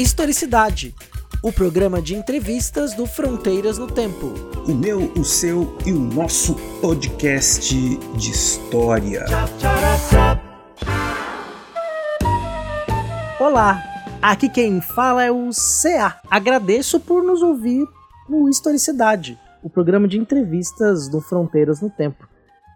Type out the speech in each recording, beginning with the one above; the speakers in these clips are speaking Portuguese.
Historicidade, o programa de entrevistas do Fronteiras no Tempo. O meu, o seu e o nosso podcast de história. Olá, aqui quem fala é o CA. Agradeço por nos ouvir no Historicidade, o programa de entrevistas do Fronteiras no Tempo.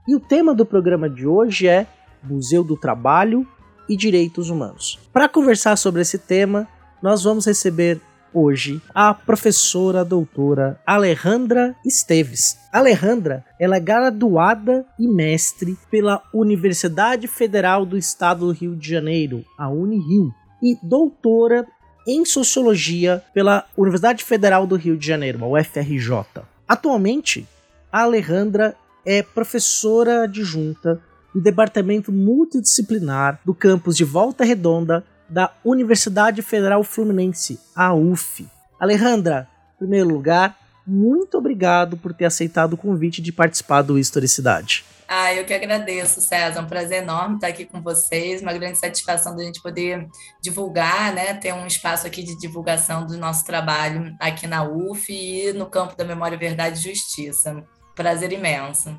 E o tema do programa de hoje é Museu do Trabalho e Direitos Humanos. Para conversar sobre esse tema, nós vamos receber hoje a professora doutora Alejandra Esteves. Alejandra, ela é graduada e mestre pela Universidade Federal do Estado do Rio de Janeiro, a Unirio, e doutora em Sociologia pela Universidade Federal do Rio de Janeiro, a UFRJ. Atualmente, a Alejandra é professora adjunta do Departamento Multidisciplinar do campus de Volta Redonda da Universidade Federal Fluminense, a UF. Alejandra, em primeiro lugar, muito obrigado por ter aceitado o convite de participar do Historicidade. Ah, eu que agradeço, César. É um prazer enorme estar aqui com vocês. Uma grande satisfação da gente poder divulgar, né? Ter um espaço aqui de divulgação do nosso trabalho aqui na UF e no campo da memória, verdade e justiça. Prazer imenso.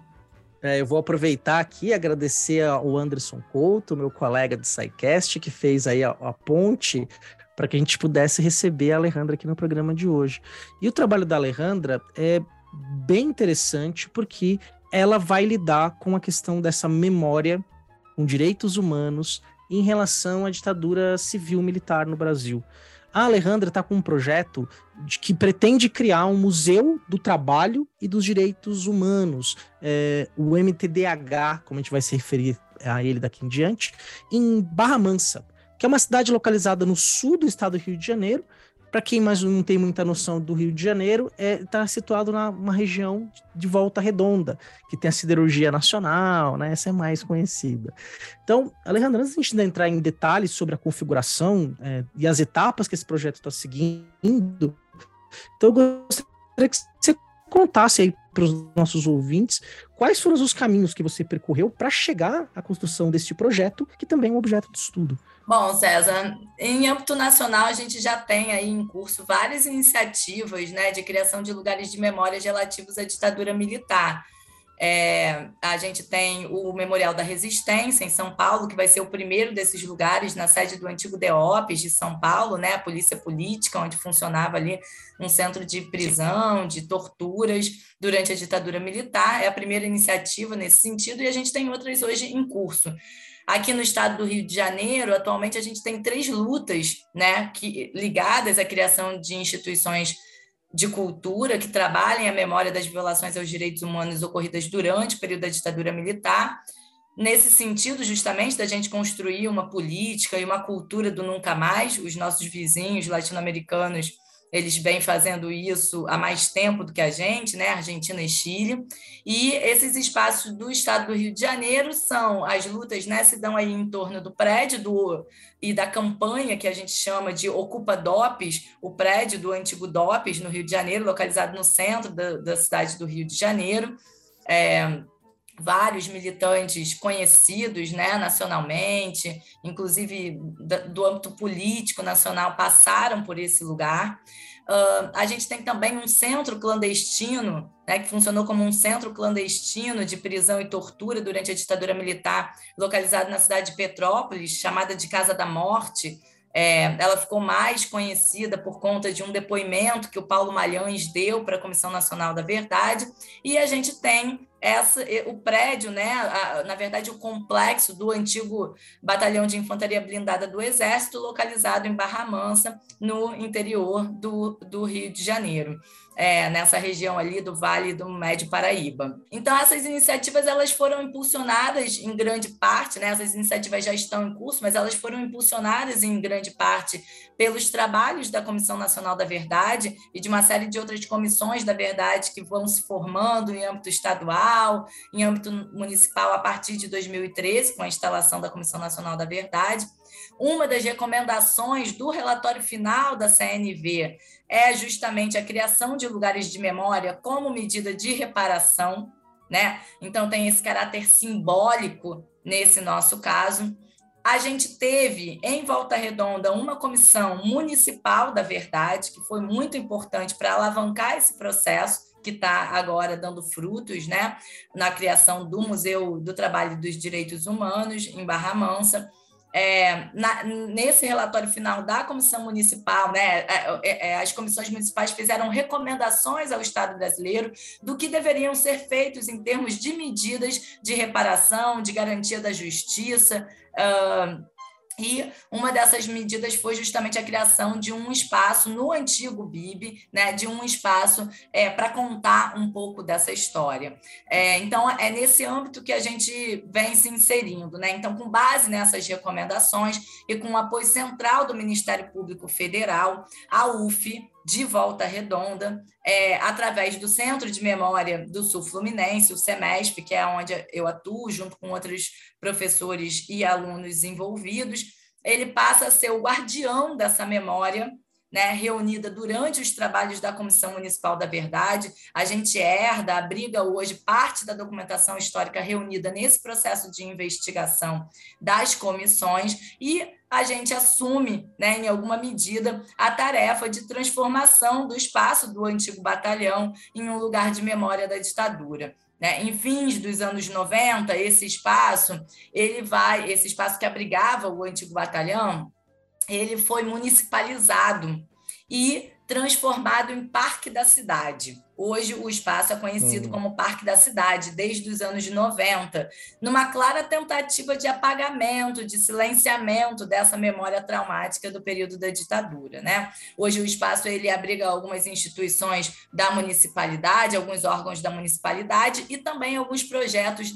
É, eu vou aproveitar aqui e agradecer ao Anderson Couto, meu colega de SciCast, que fez aí a, a ponte para que a gente pudesse receber a Alejandra aqui no programa de hoje. E o trabalho da Alejandra é bem interessante porque ela vai lidar com a questão dessa memória com direitos humanos em relação à ditadura civil militar no Brasil. A Alejandra está com um projeto de, que pretende criar um museu do trabalho e dos direitos humanos, é, o MTDH, como a gente vai se referir a ele daqui em diante, em Barra Mansa, que é uma cidade localizada no sul do estado do Rio de Janeiro, para quem mais não tem muita noção do Rio de Janeiro, está é, tá situado numa região de Volta Redonda, que tem a siderurgia nacional, né? Essa é mais conhecida. Então, Alejandro, antes de a gente entrar em detalhes sobre a configuração é, e as etapas que esse projeto está seguindo, então eu gostaria que você contasse aí para os nossos ouvintes quais foram os caminhos que você percorreu para chegar à construção deste projeto, que também é um objeto de estudo. Bom, César, em âmbito nacional, a gente já tem aí em curso várias iniciativas né, de criação de lugares de memórias relativos à ditadura militar. É, a gente tem o Memorial da Resistência em São Paulo, que vai ser o primeiro desses lugares na sede do antigo DEOPS de São Paulo, né, a polícia política, onde funcionava ali um centro de prisão, de torturas durante a ditadura militar. É a primeira iniciativa nesse sentido, e a gente tem outras hoje em curso. Aqui no estado do Rio de Janeiro, atualmente a gente tem três lutas né, que, ligadas à criação de instituições de cultura que trabalhem a memória das violações aos direitos humanos ocorridas durante o período da ditadura militar. Nesse sentido, justamente, da gente construir uma política e uma cultura do nunca mais, os nossos vizinhos latino-americanos eles vêm fazendo isso há mais tempo do que a gente, né? Argentina e Chile. E esses espaços do estado do Rio de Janeiro são as lutas, né? Se dão aí em torno do prédio do, e da campanha que a gente chama de Ocupa DOPS, o prédio do antigo DOPS no Rio de Janeiro, localizado no centro da, da cidade do Rio de Janeiro. É, vários militantes conhecidos né, nacionalmente, inclusive do âmbito político nacional, passaram por esse lugar. Uh, a gente tem também um centro clandestino, né, que funcionou como um centro clandestino de prisão e tortura durante a ditadura militar, localizado na cidade de Petrópolis, chamada de Casa da Morte, é, ela ficou mais conhecida por conta de um depoimento que o Paulo Malhães deu para a Comissão Nacional da Verdade, e a gente tem essa, o prédio, né, a, na verdade, o complexo do antigo Batalhão de Infantaria Blindada do Exército, localizado em Barra Mansa, no interior do, do Rio de Janeiro é, nessa região ali do Vale do Médio Paraíba. Então, essas iniciativas elas foram impulsionadas em grande parte, né? essas iniciativas já estão em curso, mas elas foram impulsionadas em grande parte pelos trabalhos da Comissão Nacional da Verdade e de uma série de outras comissões da verdade que vão se formando em âmbito estadual, em âmbito municipal a partir de 2013, com a instalação da Comissão Nacional da Verdade. Uma das recomendações do relatório final da CNV é justamente a criação de lugares de memória como medida de reparação, né? Então tem esse caráter simbólico nesse nosso caso. a gente teve em Volta Redonda uma comissão municipal da verdade, que foi muito importante para alavancar esse processo que está agora dando frutos né, na criação do Museu do Trabalho dos Direitos Humanos em Barra Mansa. É, na, nesse relatório final da comissão municipal, né, é, é, é, as comissões municipais fizeram recomendações ao Estado brasileiro do que deveriam ser feitos em termos de medidas de reparação, de garantia da justiça. Uh, e uma dessas medidas foi justamente a criação de um espaço no antigo BIB, né, de um espaço é, para contar um pouco dessa história. É, então, é nesse âmbito que a gente vem se inserindo. Né? Então, com base nessas recomendações e com o apoio central do Ministério Público Federal, a UF, de Volta Redonda, é, através do Centro de Memória do Sul Fluminense, o SEMESP, que é onde eu atuo, junto com outros professores e alunos envolvidos, ele passa a ser o guardião dessa memória né, reunida durante os trabalhos da Comissão Municipal da Verdade. A gente herda, abriga hoje parte da documentação histórica reunida nesse processo de investigação das comissões e a gente assume, né, em alguma medida, a tarefa de transformação do espaço do antigo batalhão em um lugar de memória da ditadura. Né? Em fins dos anos 90, esse espaço, ele vai, esse espaço que abrigava o antigo batalhão, ele foi municipalizado e transformado em Parque da Cidade. Hoje o espaço é conhecido uhum. como Parque da Cidade, desde os anos 90, numa clara tentativa de apagamento, de silenciamento dessa memória traumática do período da ditadura. Né? Hoje o espaço ele abriga algumas instituições da municipalidade, alguns órgãos da municipalidade e também alguns projetos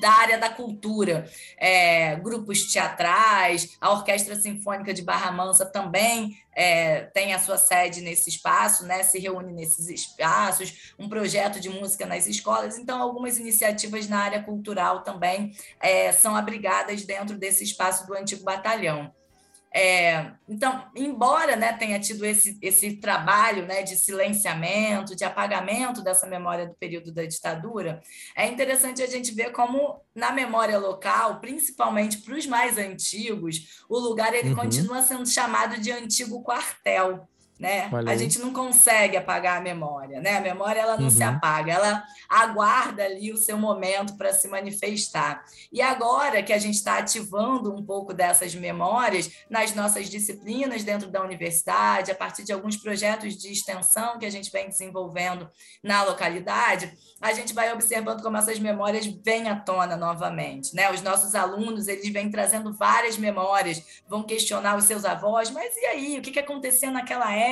da área da cultura, é, grupos teatrais, a Orquestra Sinfônica de Barra Mansa também é, tem a sua sede nesse espaço, né, se reúne nesses espaços, um projeto de música nas escolas, então algumas iniciativas na área cultural também é, são abrigadas dentro desse espaço do antigo batalhão. É, então, embora né, tenha tido esse, esse trabalho né, de silenciamento, de apagamento dessa memória do período da ditadura, é interessante a gente ver como, na memória local, principalmente para os mais antigos, o lugar ele uhum. continua sendo chamado de antigo quartel né? A gente não consegue apagar a memória, né? A memória ela não uhum. se apaga, ela aguarda ali o seu momento para se manifestar. E agora que a gente está ativando um pouco dessas memórias nas nossas disciplinas dentro da universidade, a partir de alguns projetos de extensão que a gente vem desenvolvendo na localidade, a gente vai observando como essas memórias vêm à tona novamente, né? Os nossos alunos, eles vêm trazendo várias memórias, vão questionar os seus avós, mas e aí, o que, que aconteceu naquela época?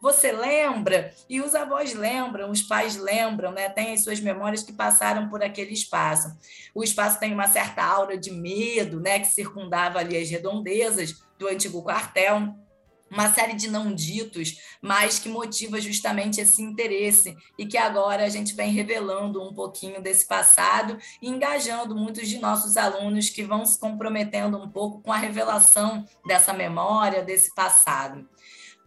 Você lembra? E os avós lembram, os pais lembram, né? Tem as suas memórias que passaram por aquele espaço. O espaço tem uma certa aura de medo, né? Que circundava ali as redondezas do antigo quartel uma série de não ditos, mas que motiva justamente esse interesse e que agora a gente vem revelando um pouquinho desse passado e engajando muitos de nossos alunos que vão se comprometendo um pouco com a revelação dessa memória, desse passado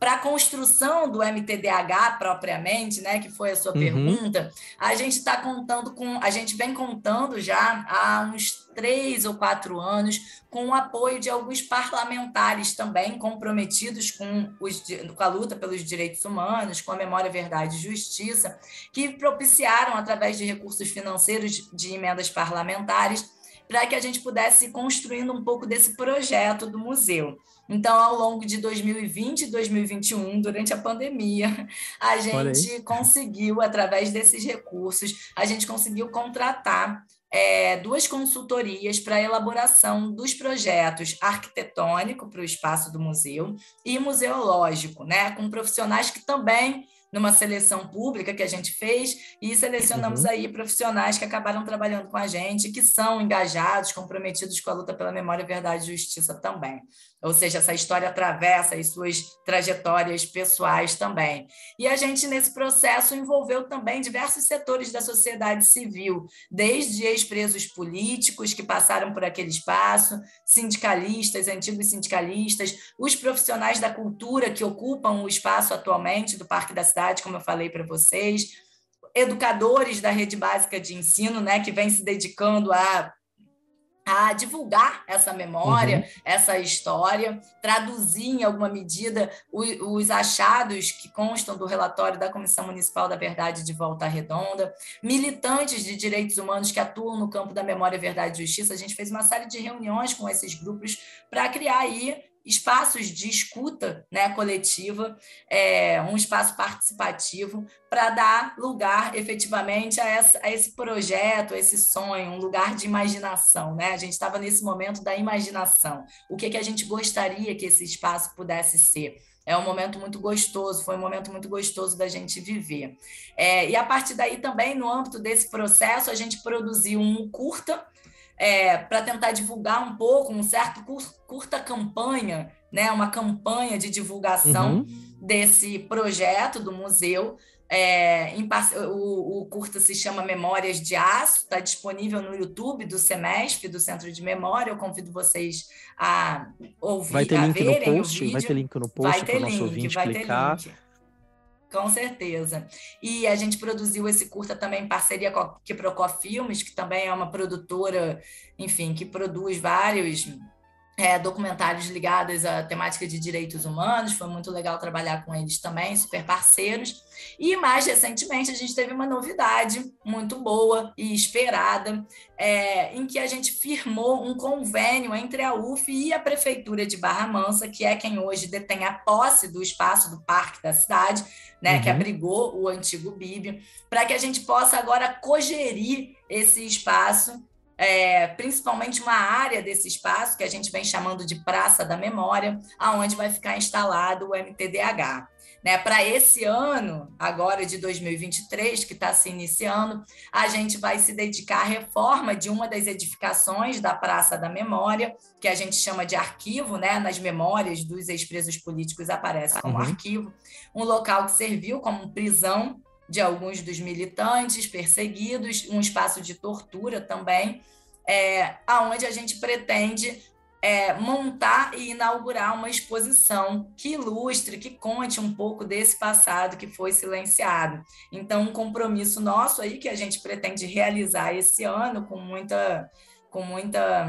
para a construção do MTDH propriamente, né, que foi a sua uhum. pergunta, a gente está contando com, a gente vem contando já há uns três ou quatro anos com o apoio de alguns parlamentares também comprometidos com, os, com a luta pelos direitos humanos, com a memória, verdade e justiça, que propiciaram através de recursos financeiros de emendas parlamentares para que a gente pudesse ir construindo um pouco desse projeto do museu. Então, ao longo de 2020 e 2021, durante a pandemia, a gente conseguiu, através desses recursos, a gente conseguiu contratar é, duas consultorias para a elaboração dos projetos arquitetônico para o espaço do museu e museológico, né, com profissionais que também numa seleção pública que a gente fez e selecionamos uhum. aí profissionais que acabaram trabalhando com a gente, que são engajados, comprometidos com a luta pela memória, verdade e justiça também. Ou seja, essa história atravessa as suas trajetórias pessoais também. E a gente, nesse processo, envolveu também diversos setores da sociedade civil, desde ex-presos políticos que passaram por aquele espaço, sindicalistas, antigos sindicalistas, os profissionais da cultura que ocupam o espaço atualmente do Parque da Cidade, como eu falei para vocês, educadores da rede básica de ensino, né, que vem se dedicando a a divulgar essa memória, uhum. essa história, traduzir em alguma medida os, os, achados que constam do relatório da Comissão Municipal da Verdade de Volta Redonda, militantes de direitos humanos que atuam no campo da memória, verdade e justiça. A gente fez uma série de reuniões com esses grupos para criar aí espaços de escuta né, coletiva, é, um espaço participativo para dar lugar efetivamente a, essa, a, esse projeto, a esse sonho, um lugar de imaginação. Né? A gente estava nesse momento da imaginação. O que, que a gente gostaria que esse espaço pudesse ser? É um momento muito gostoso, foi um momento muito gostoso da gente viver. É, e a partir daí também, no âmbito desse processo, a gente produziu um curta é, para tentar divulgar um pouco, um certo curta campanha, né, uma campanha de divulgação uhum. desse projeto do museu. É, em, o, o, curta se chama Memórias de Aço, está disponível no YouTube do Semestre, do Centro de Memória. Eu convido vocês a ouvir, vai ter a link verem no post, Vai ter link no post para o nosso ouvinte vai clicar. Ter link. Com certeza. E a gente produziu esse curta também em parceria com a Kiprocó Filmes, que também é uma produtora, enfim, que produz vários é, documentários ligados à temática de direitos humanos. Foi muito legal trabalhar com eles também, super parceiros. E mais recentemente a gente teve uma novidade muito boa e esperada, é, em que a gente firmou um convênio entre a UF e a Prefeitura de Barra Mansa, que é quem hoje detém a posse do espaço do parque da cidade, né, uhum. que abrigou o antigo Bíblia, para que a gente possa agora cogerir esse espaço é, principalmente uma área desse espaço que a gente vem chamando de Praça da Memória, aonde vai ficar instalado o MTDH. Né, Para esse ano, agora de 2023, que está se iniciando, a gente vai se dedicar à reforma de uma das edificações da Praça da Memória, que a gente chama de arquivo, né? nas memórias dos ex-presos políticos aparece como uhum. arquivo, um local que serviu como prisão de alguns dos militantes perseguidos, um espaço de tortura também, é, aonde a gente pretende é, montar e inaugurar uma exposição que ilustre, que conte um pouco desse passado que foi silenciado. Então, um compromisso nosso aí que a gente pretende realizar esse ano com muita, com muita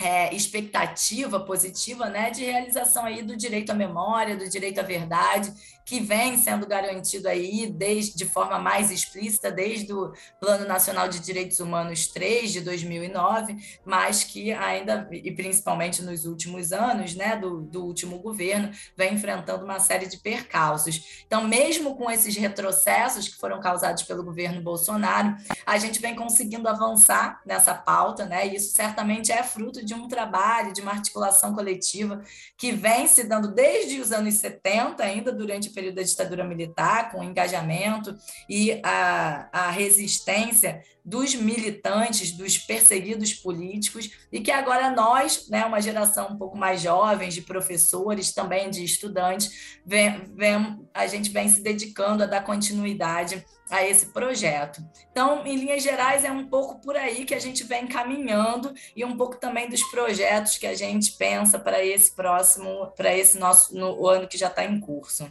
é, expectativa positiva, né, de realização aí do direito à memória, do direito à verdade que vem sendo garantido aí desde, de forma mais explícita desde o Plano Nacional de Direitos Humanos 3 de 2009, mas que ainda, e principalmente nos últimos anos, né, do, do último governo, vem enfrentando uma série de percalços. Então, mesmo com esses retrocessos que foram causados pelo governo Bolsonaro, a gente vem conseguindo avançar nessa pauta, né, e isso certamente é fruto de um trabalho, de uma articulação coletiva que vem se dando desde os anos 70, ainda durante período da ditadura militar, com o engajamento e a, a resistência dos militantes, dos perseguidos políticos, e que agora nós, né, uma geração um pouco mais jovem, de professores, também de estudantes, vem, vem, a gente vem se dedicando a dar continuidade a esse projeto. Então, em linhas gerais, é um pouco por aí que a gente vem caminhando e um pouco também dos projetos que a gente pensa para esse próximo, para esse nosso no, ano que já está em curso.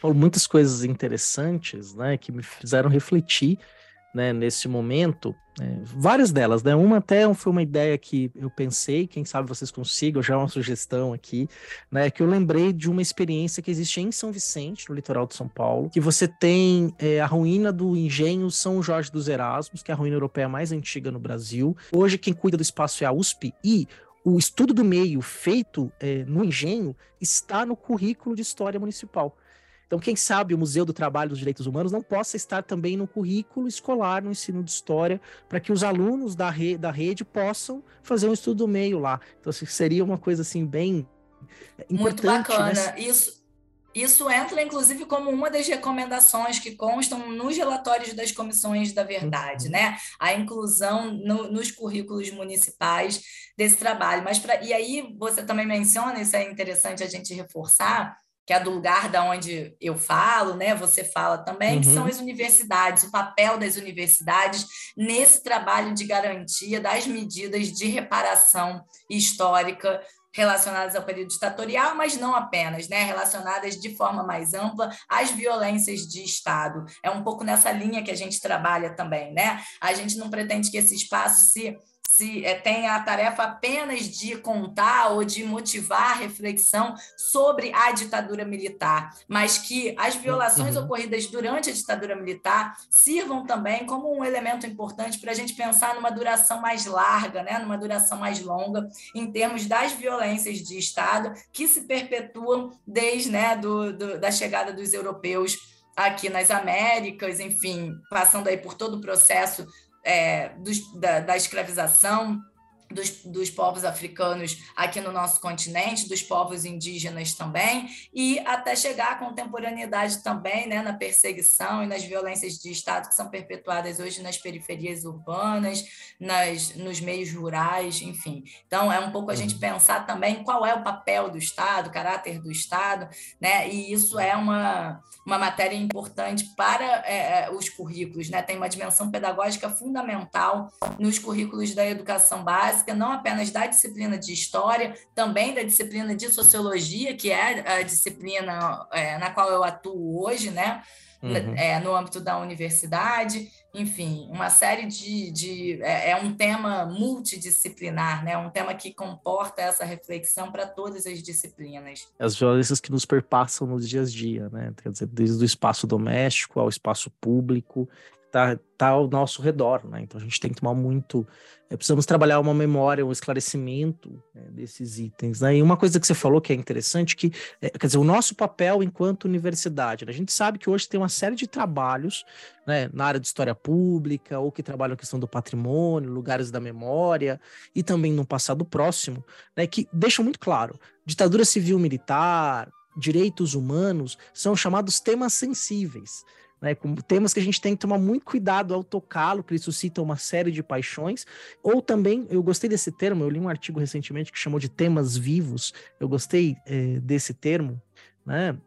Falou muitas coisas interessantes, né, que me fizeram refletir né, nesse momento, é, várias delas, né? Uma até foi uma ideia que eu pensei, quem sabe vocês consigam, já uma sugestão aqui, né? Que eu lembrei de uma experiência que existe em São Vicente, no litoral de São Paulo, que você tem é, a ruína do engenho São Jorge dos Erasmos, que é a ruína europeia mais antiga no Brasil. Hoje quem cuida do espaço é a USP e o estudo do meio feito é, no engenho está no currículo de história municipal. Então, quem sabe o Museu do Trabalho dos Direitos Humanos não possa estar também no currículo escolar, no ensino de história, para que os alunos da, re da rede possam fazer um estudo do meio lá. Então, assim, seria uma coisa assim bem importante. Muito né? bacana. Né? Isso, isso entra, inclusive, como uma das recomendações que constam nos relatórios das comissões da verdade, uhum. né? A inclusão no, nos currículos municipais desse trabalho. Mas pra, e aí você também menciona, isso é interessante a gente reforçar, que é do lugar da onde eu falo, né? Você fala também, uhum. que são uhum. as universidades, o papel das universidades nesse trabalho de garantia das medidas de reparação histórica relacionadas ao período ditatorial, mas não apenas, né? relacionadas de forma mais ampla às violências de Estado. É um pouco nessa linha que a gente trabalha também. Né? A gente não pretende que esse espaço se se é, tem a tarefa apenas de contar ou de motivar a reflexão sobre a ditadura militar, mas que as violações uhum. ocorridas durante a ditadura militar sirvam também como um elemento importante para a gente pensar numa duração mais larga, né, numa duração mais longa, em termos das violências de Estado que se perpetuam desde né, do, do da chegada dos europeus aqui nas Américas, enfim, passando aí por todo o processo é, da, da escravização, dos, dos, povos africanos aqui no nosso continente, dos povos indígenas também, e até chegar à contemporaneidade também, né, na perseguição e nas violências de Estado que são perpetuadas hoje nas periferias urbanas, nas, nos meios rurais, enfim. Então, é um pouco a gente uhum. pensar também qual é o papel do Estado, o caráter do Estado, né, e isso é uma, uma matéria importante para é, é, os currículos, né? Tem uma dimensão pedagógica fundamental nos currículos da educação básica, não apenas da disciplina de história, também da disciplina de sociologia, que é a disciplina é, na qual eu atuo hoje, né? Uhum. É, no âmbito da universidade, enfim, uma série de. de é, é, um tema multidisciplinar, né? um tema que comporta essa reflexão para todas as disciplinas. As violências que nos perpassam nos dias a dia, né? Quer dizer, desde o espaço doméstico ao espaço público, tá, tá ao nosso redor, né? Então a gente tem que tomar muito. É, precisamos trabalhar uma memória, um esclarecimento né, desses itens. Né? E uma coisa que você falou que é interessante, que é, quer dizer, o nosso papel enquanto universidade. Né? A gente sabe que hoje tem uma série de trabalhos né, na área de história pública, ou que trabalham a questão do patrimônio, lugares da memória, e também no passado próximo, né, que deixam muito claro: ditadura civil militar, direitos humanos são chamados temas sensíveis né, com temas que a gente tem que tomar muito cuidado ao tocá-lo, que ele suscita uma série de paixões, ou também, eu gostei desse termo, eu li um artigo recentemente que chamou de temas vivos, eu gostei é, desse termo, né,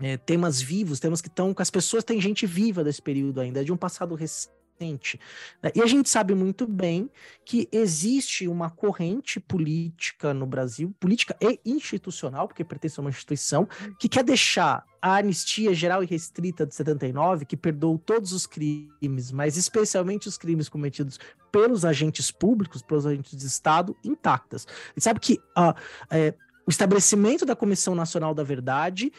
é, temas vivos, temas que estão com as pessoas, tem gente viva desse período ainda, é de um passado recente, né? E a gente sabe muito bem que existe uma corrente política no Brasil, política e institucional, porque pertence a uma instituição, que quer deixar a anistia geral e restrita de 79, que perdoou todos os crimes, mas especialmente os crimes cometidos pelos agentes públicos, pelos agentes de Estado, intactas. E sabe que uh, é, o estabelecimento da Comissão Nacional da Verdade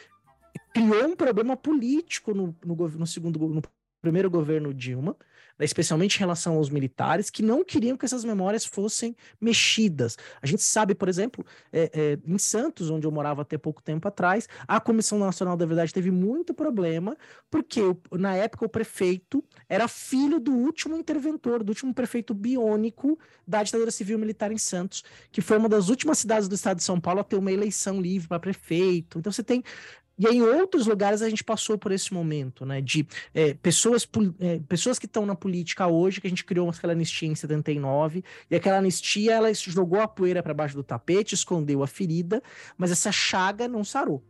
criou um problema político no, no, no segundo no primeiro governo Dilma, especialmente em relação aos militares, que não queriam que essas memórias fossem mexidas. A gente sabe, por exemplo, é, é, em Santos, onde eu morava até pouco tempo atrás, a Comissão Nacional da Verdade teve muito problema, porque na época o prefeito era filho do último interventor, do último prefeito biônico da ditadura civil militar em Santos, que foi uma das últimas cidades do estado de São Paulo a ter uma eleição livre para prefeito. Então você tem e em outros lugares a gente passou por esse momento, né? De é, pessoas, é, pessoas que estão na política hoje, que a gente criou aquela anistia em 79, e aquela anistia ela jogou a poeira para baixo do tapete, escondeu a ferida, mas essa chaga não sarou.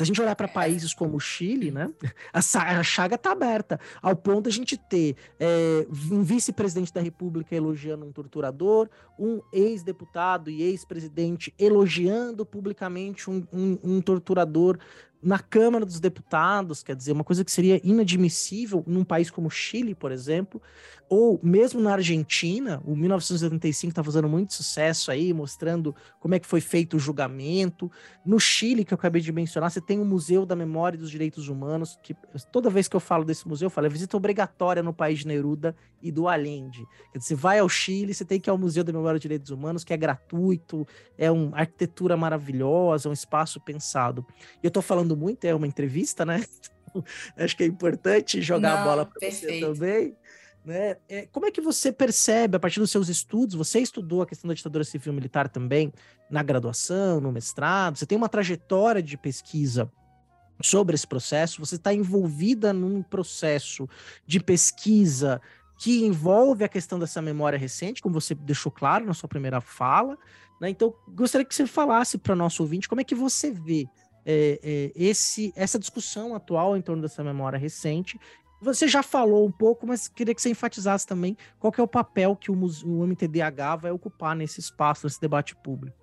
Se a gente olhar para países como o Chile, né, a, chaga está aberta, ao ponto de a gente ter é, um vice-presidente da República elogiando um torturador, um ex-deputado e ex-presidente elogiando publicamente um, um, um torturador na Câmara dos Deputados, quer dizer, uma coisa que seria inadmissível num país como o Chile, por exemplo, ou mesmo na Argentina, o 1985 está fazendo muito sucesso aí, mostrando como é que foi feito o julgamento. No Chile, que eu acabei de mencionar, você tem o Museu da Memória e dos Direitos Humanos, que toda vez que eu falo desse museu, eu falo, é visita obrigatória no país de Neruda e do Allende. Quer dizer, você vai ao Chile, você tem que ir ao Museu da Memória e dos Direitos Humanos, que é gratuito, é uma arquitetura maravilhosa, um espaço pensado. E eu estou falando muito, é uma entrevista, né? Acho que é importante jogar Não, a bola para você também. Né? É, como é que você percebe, a partir dos seus estudos, você estudou a questão da ditadura civil militar também na graduação, no mestrado, você tem uma trajetória de pesquisa sobre esse processo, você está envolvida num processo de pesquisa que envolve a questão dessa memória recente, como você deixou claro na sua primeira fala. Né? Então, gostaria que você falasse para nosso ouvinte como é que você vê é, é, esse, essa discussão atual em torno dessa memória recente você já falou um pouco, mas queria que você enfatizasse também qual é o papel que o, o MTDH vai ocupar nesse espaço, nesse debate público.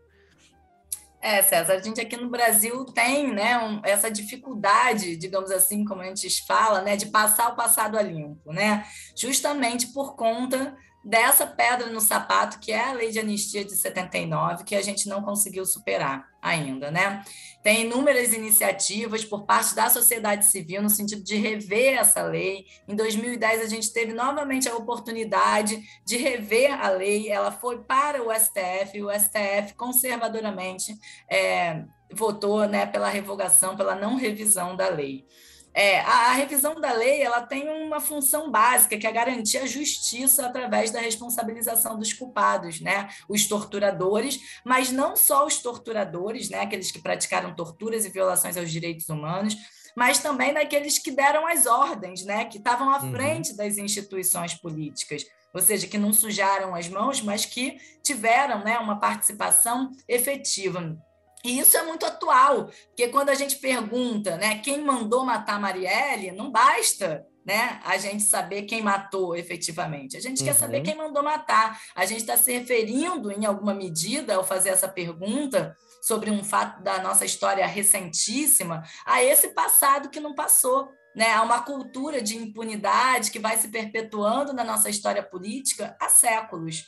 É, César, a gente aqui no Brasil tem né, um, essa dificuldade, digamos assim, como a gente fala, né, de passar o passado a limpo, né? Justamente por conta dessa pedra no sapato que é a lei de anistia de 79, que a gente não conseguiu superar ainda, né? Tem inúmeras iniciativas por parte da sociedade civil no sentido de rever essa lei. Em 2010 a gente teve novamente a oportunidade de rever a lei. Ela foi para o STF, e o STF conservadoramente é, votou, né, pela revogação, pela não revisão da lei. É, a, a, revisão da lei ela tem uma função básica, que é garantir a justiça através da responsabilização dos culpados, né? Os torturadores, mas não só os torturadores, né? Aqueles que praticaram torturas e violações aos direitos humanos, mas também daqueles que deram as ordens, né? Que estavam à uhum. frente das instituições políticas ou seja, que não sujaram as mãos, mas que tiveram né, uma participação efetiva. E isso é muito atual, porque quando a gente pergunta né, quem mandou matar Marielle, não basta né, a gente saber quem matou efetivamente. A gente uhum. quer saber quem mandou matar. A gente está se referindo, em alguma medida, ao fazer essa pergunta sobre um fato da nossa história recentíssima, a esse passado que não passou. Né, a uma cultura de impunidade que vai se perpetuando na nossa história política há séculos.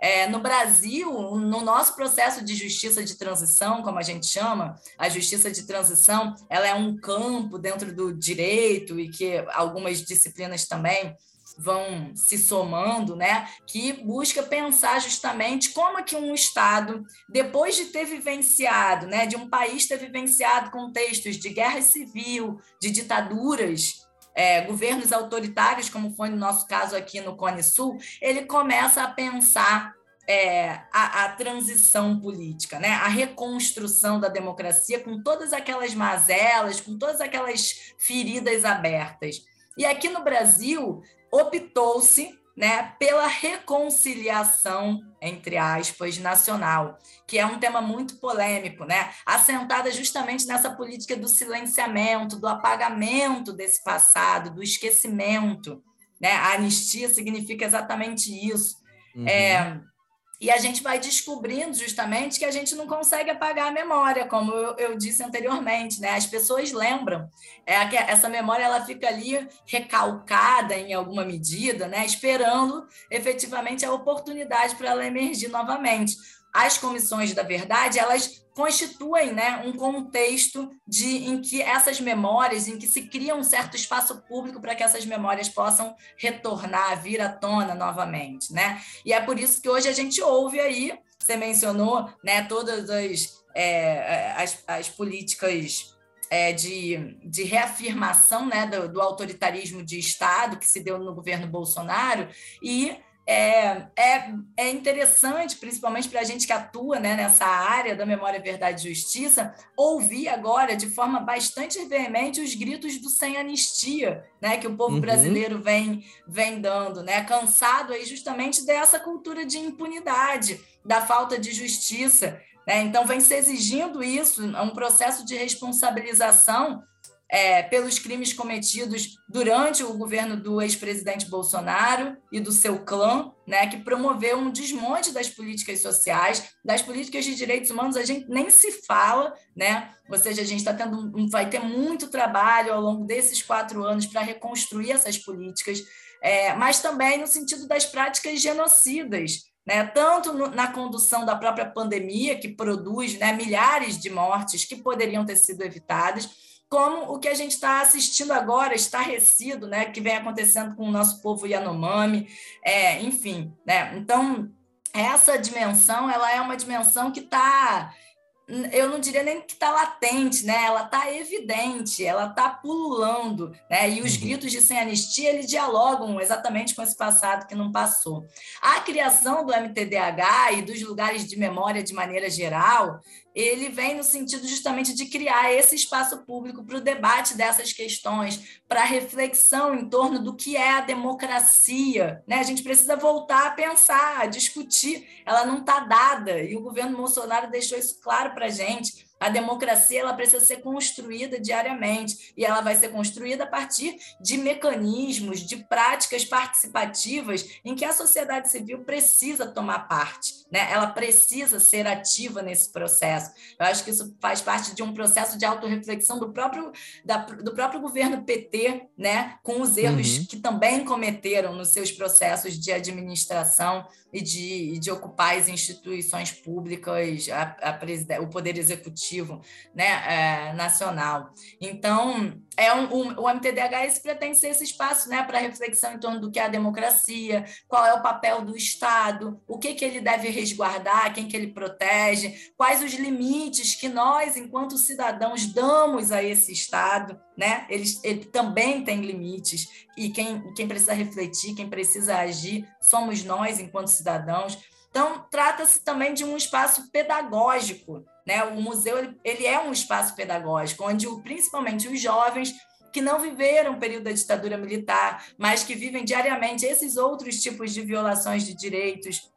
É, no Brasil, no nosso processo de justiça de transição, como a gente chama, a justiça de transição, ela é um campo dentro do direito e que algumas disciplinas também vão se somando, né, que busca pensar justamente como que um Estado, depois de ter vivenciado, né, de um país ter vivenciado contextos de guerra civil, de ditaduras, é, governos autoritários, como foi no nosso caso aqui no Cone Sul, ele começa a pensar é, a, a, transição política, né? a reconstrução da democracia com todas aquelas mazelas, com todas aquelas feridas abertas. E aqui no Brasil, optou-se né, pela reconciliação, entre aspas, nacional, que é um tema muito polêmico, né, assentada justamente nessa política do silenciamento, do apagamento desse passado, do esquecimento. Né? A anistia significa exatamente isso. Uhum. É, e a gente vai descobrindo justamente que a gente não consegue apagar a memória, como eu, eu disse anteriormente, né? As pessoas lembram. É, essa memória ela fica ali recalcada em alguma medida, né? Esperando efetivamente a oportunidade para ela emergir novamente as comissões da verdade, elas constituem né, um contexto de, em que essas memórias, em que se cria um certo espaço público para que essas memórias possam retornar, vir à tona novamente. Né? E é por isso que hoje a gente ouve aí, você mencionou né, todas as, é, as, as políticas é, de, de reafirmação né, do, do autoritarismo de Estado que se deu no governo Bolsonaro, e é, é, é interessante, principalmente para a gente que atua né, nessa área da memória, verdade e justiça, ouvir agora de forma bastante veemente os gritos do sem anistia, né, que o povo uhum. brasileiro vem, vem dando, né, cansado aí justamente dessa cultura de impunidade, da falta de justiça. Né? Então, vem se exigindo isso, um processo de responsabilização é, pelos crimes cometidos durante o governo do ex-presidente Bolsonaro e do seu clã, né, que promoveu um desmonte das políticas sociais, das políticas de direitos humanos, a gente nem se fala, né? Ou seja, a gente está tendo, vai ter muito trabalho ao longo desses quatro anos para reconstruir essas políticas, é, mas também no sentido das práticas genocidas, né, tanto no, na condução da própria pandemia, que produz né, milhares de mortes que poderiam ter sido evitadas, como o que a gente está assistindo agora, estarrecido, né, que vem acontecendo com o nosso povo Yanomami, é, enfim. Né? Então, essa dimensão ela é uma dimensão que está eu não diria nem que está latente, né? Ela está evidente, ela está pululando, né? E os uhum. gritos de sem anistia eles dialogam exatamente com esse passado que não passou. A criação do MTDH e dos lugares de memória de maneira geral ele vem no sentido justamente de criar esse espaço público para o debate dessas questões, para a reflexão em torno do que é a democracia. Né? A gente precisa voltar a pensar, a discutir. Ela não está dada, e o governo Bolsonaro deixou isso claro para a gente. A democracia ela precisa ser construída diariamente e ela vai ser construída a partir de mecanismos, de práticas participativas em que a sociedade civil precisa tomar parte, né? Ela precisa ser ativa nesse processo. Eu acho que isso faz parte de um processo de autorreflexão do próprio da, do próprio governo PT, né? Com os erros uhum. que também cometeram nos seus processos de administração e de, de ocupar as instituições públicas, a, a, o poder executivo né, é, nacional. Então, é um, um, o MTDH pretende ser esse espaço né, para reflexão em torno do que é a democracia, qual é o papel do Estado, o que, que ele deve resguardar, quem que ele protege, quais os limites que nós, enquanto cidadãos, damos a esse Estado. Né? Ele, ele também tem limites, e quem, quem precisa refletir, quem precisa agir, somos nós, enquanto cidadãos. Então, trata-se também de um espaço pedagógico. Né? O museu ele, ele é um espaço pedagógico, onde principalmente os jovens que não viveram o período da ditadura militar, mas que vivem diariamente esses outros tipos de violações de direitos,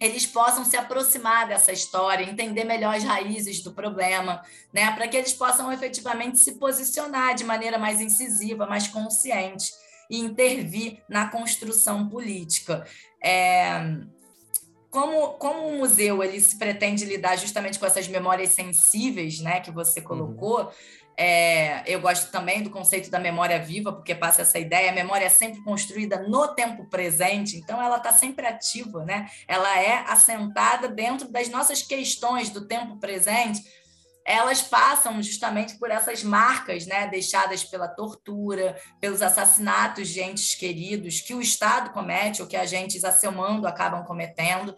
eles possam se aproximar dessa história, entender melhor as raízes do problema, né? para que eles possam efetivamente se posicionar de maneira mais incisiva, mais consciente e intervir na construção política. É, como, como o museu ele se pretende lidar justamente com essas memórias sensíveis, né, que você uhum. colocou, uhum. é, eu gosto também do conceito da memória viva, porque passa essa ideia, a memória é sempre construída no tempo presente, então ela está sempre ativa, né? Ela é assentada dentro das nossas questões do tempo presente, elas passam justamente por essas marcas né, deixadas pela tortura, pelos assassinatos de entes queridos que o Estado comete ou que agentes a seu mando acabam cometendo.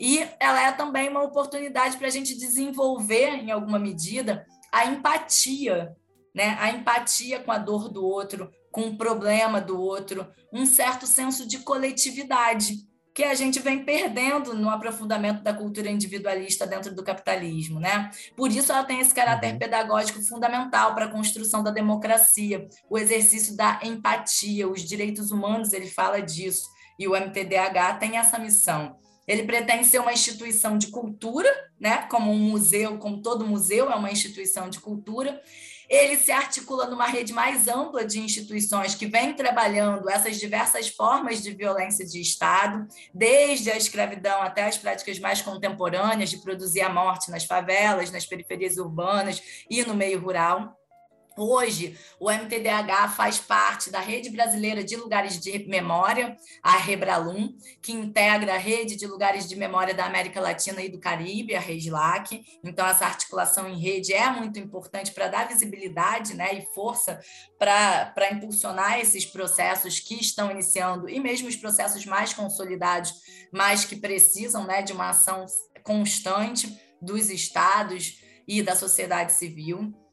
E ela é também uma oportunidade para a gente desenvolver, em alguma medida, a empatia, né? a empatia com a dor do outro, com o problema do outro, um certo senso de coletividade que a gente vem perdendo no aprofundamento da cultura individualista dentro do capitalismo, né? Por isso ela tem esse caráter uhum. pedagógico fundamental para a construção da democracia, o exercício da empatia, os direitos humanos, ele fala disso, e o MTDH tem essa missão. Ele pretende ser uma instituição de cultura, né? Como um museu, como todo museu é uma instituição de cultura, ele se articula numa rede mais ampla de instituições que vem trabalhando essas diversas formas de violência de Estado, desde a escravidão até as práticas mais contemporâneas de produzir a morte nas favelas, nas periferias urbanas e no meio rural. Hoje, o MTDH faz parte da Rede Brasileira de Lugares de Memória, a Rebralum, que integra a Rede de Lugares de Memória da América Latina e do Caribe, a REGLAC. Então, essa articulação em rede é muito importante para dar visibilidade né, e força para impulsionar esses processos que estão iniciando, e mesmo os processos mais consolidados, mas que precisam né, de uma ação constante dos estados e da sociedade civil.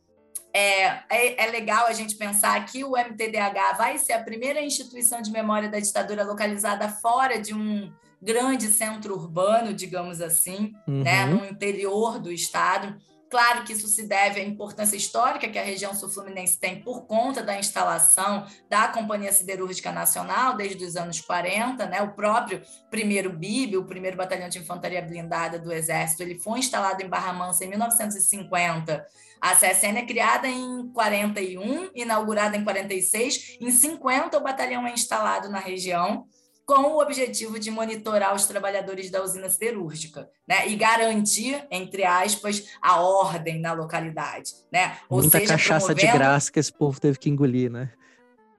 É, é, é, legal a gente pensar que o MTDH vai ser a primeira instituição de memória da ditadura localizada fora de um grande centro urbano, digamos assim, né, uhum. né, no interior do estado. Claro que isso se deve à importância histórica que a região sul-fluminense tem por conta da instalação da Companhia Siderúrgica Nacional desde os anos 40, né? O próprio primeiro BIB, o primeiro Batalhão de Infantaria Blindada do Exército, ele foi instalado em Barra Mansa em 1950. A CSN é criada em 41, inaugurada em 46. Em 50, o batalhão é instalado na região com o objetivo de monitorar os trabalhadores da usina siderúrgica, né? E garantir, entre aspas, a ordem na localidade, né? Muita seja, cachaça promovendo... de graça que esse povo teve que engolir, né?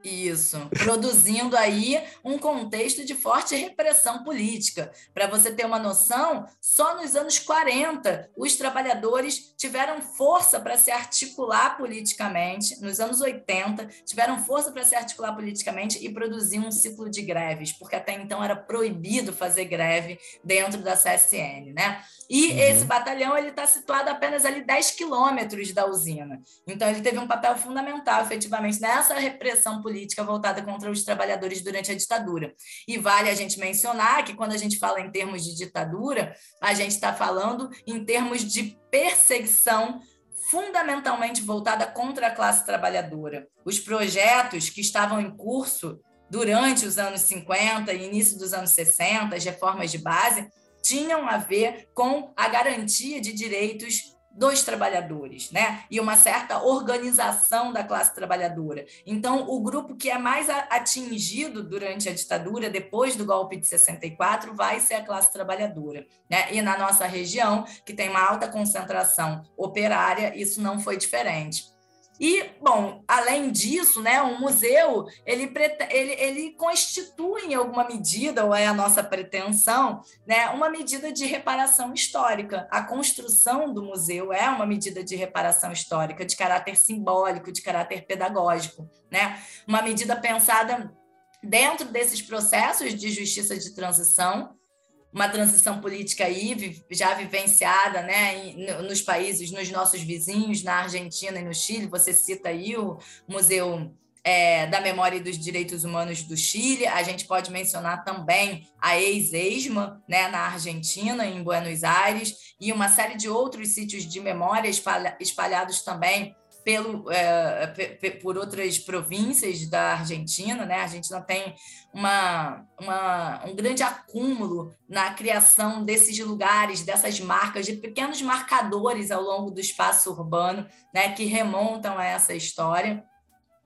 Isso, produzindo aí um contexto de forte repressão política. Para você ter uma noção, só nos anos 40 os trabalhadores tiveram força para se articular politicamente, nos anos 80 tiveram força para se articular politicamente e produzir um ciclo de greves, porque até então era proibido fazer greve dentro da CSN, né? E uhum. esse batalhão ele está situado apenas ali 10 quilômetros da usina. Então ele teve um papel fundamental, efetivamente, nessa repressão política política voltada contra os trabalhadores durante a ditadura. E vale a gente mencionar que quando a gente fala em termos de ditadura, a gente está falando em termos de perseguição fundamentalmente voltada contra a classe trabalhadora. Os projetos que estavam em curso durante os anos 50 e início dos anos 60, as reformas de base, tinham a ver com a garantia de direitos dos trabalhadores, né? E uma certa organização da classe trabalhadora. Então, o grupo que é mais atingido durante a ditadura, depois do golpe de 64, vai ser a classe trabalhadora, né? E na nossa região, que tem uma alta concentração operária, isso não foi diferente. E, bom, além disso, né, o museu, ele, ele, ele constitui em alguma medida, ou é a nossa pretensão, né, uma medida de reparação histórica. A construção do museu é uma medida de reparação histórica, de caráter simbólico, de caráter pedagógico, né? Uma medida pensada dentro desses processos de justiça de transição, uma transição política aí já vivenciada né, nos países, nos nossos vizinhos, na Argentina e no Chile. Você cita aí o Museu é, da Memória e dos Direitos Humanos do Chile. A gente pode mencionar também a ex-ESMA, né, na Argentina, em Buenos Aires, e uma série de outros sítios de memória espalhados também pelo, é, por outras províncias da Argentina, né? A Argentina tem uma, uma, um grande acúmulo na criação desses lugares, dessas marcas, de pequenos marcadores ao longo do espaço urbano, né? Que remontam a essa história.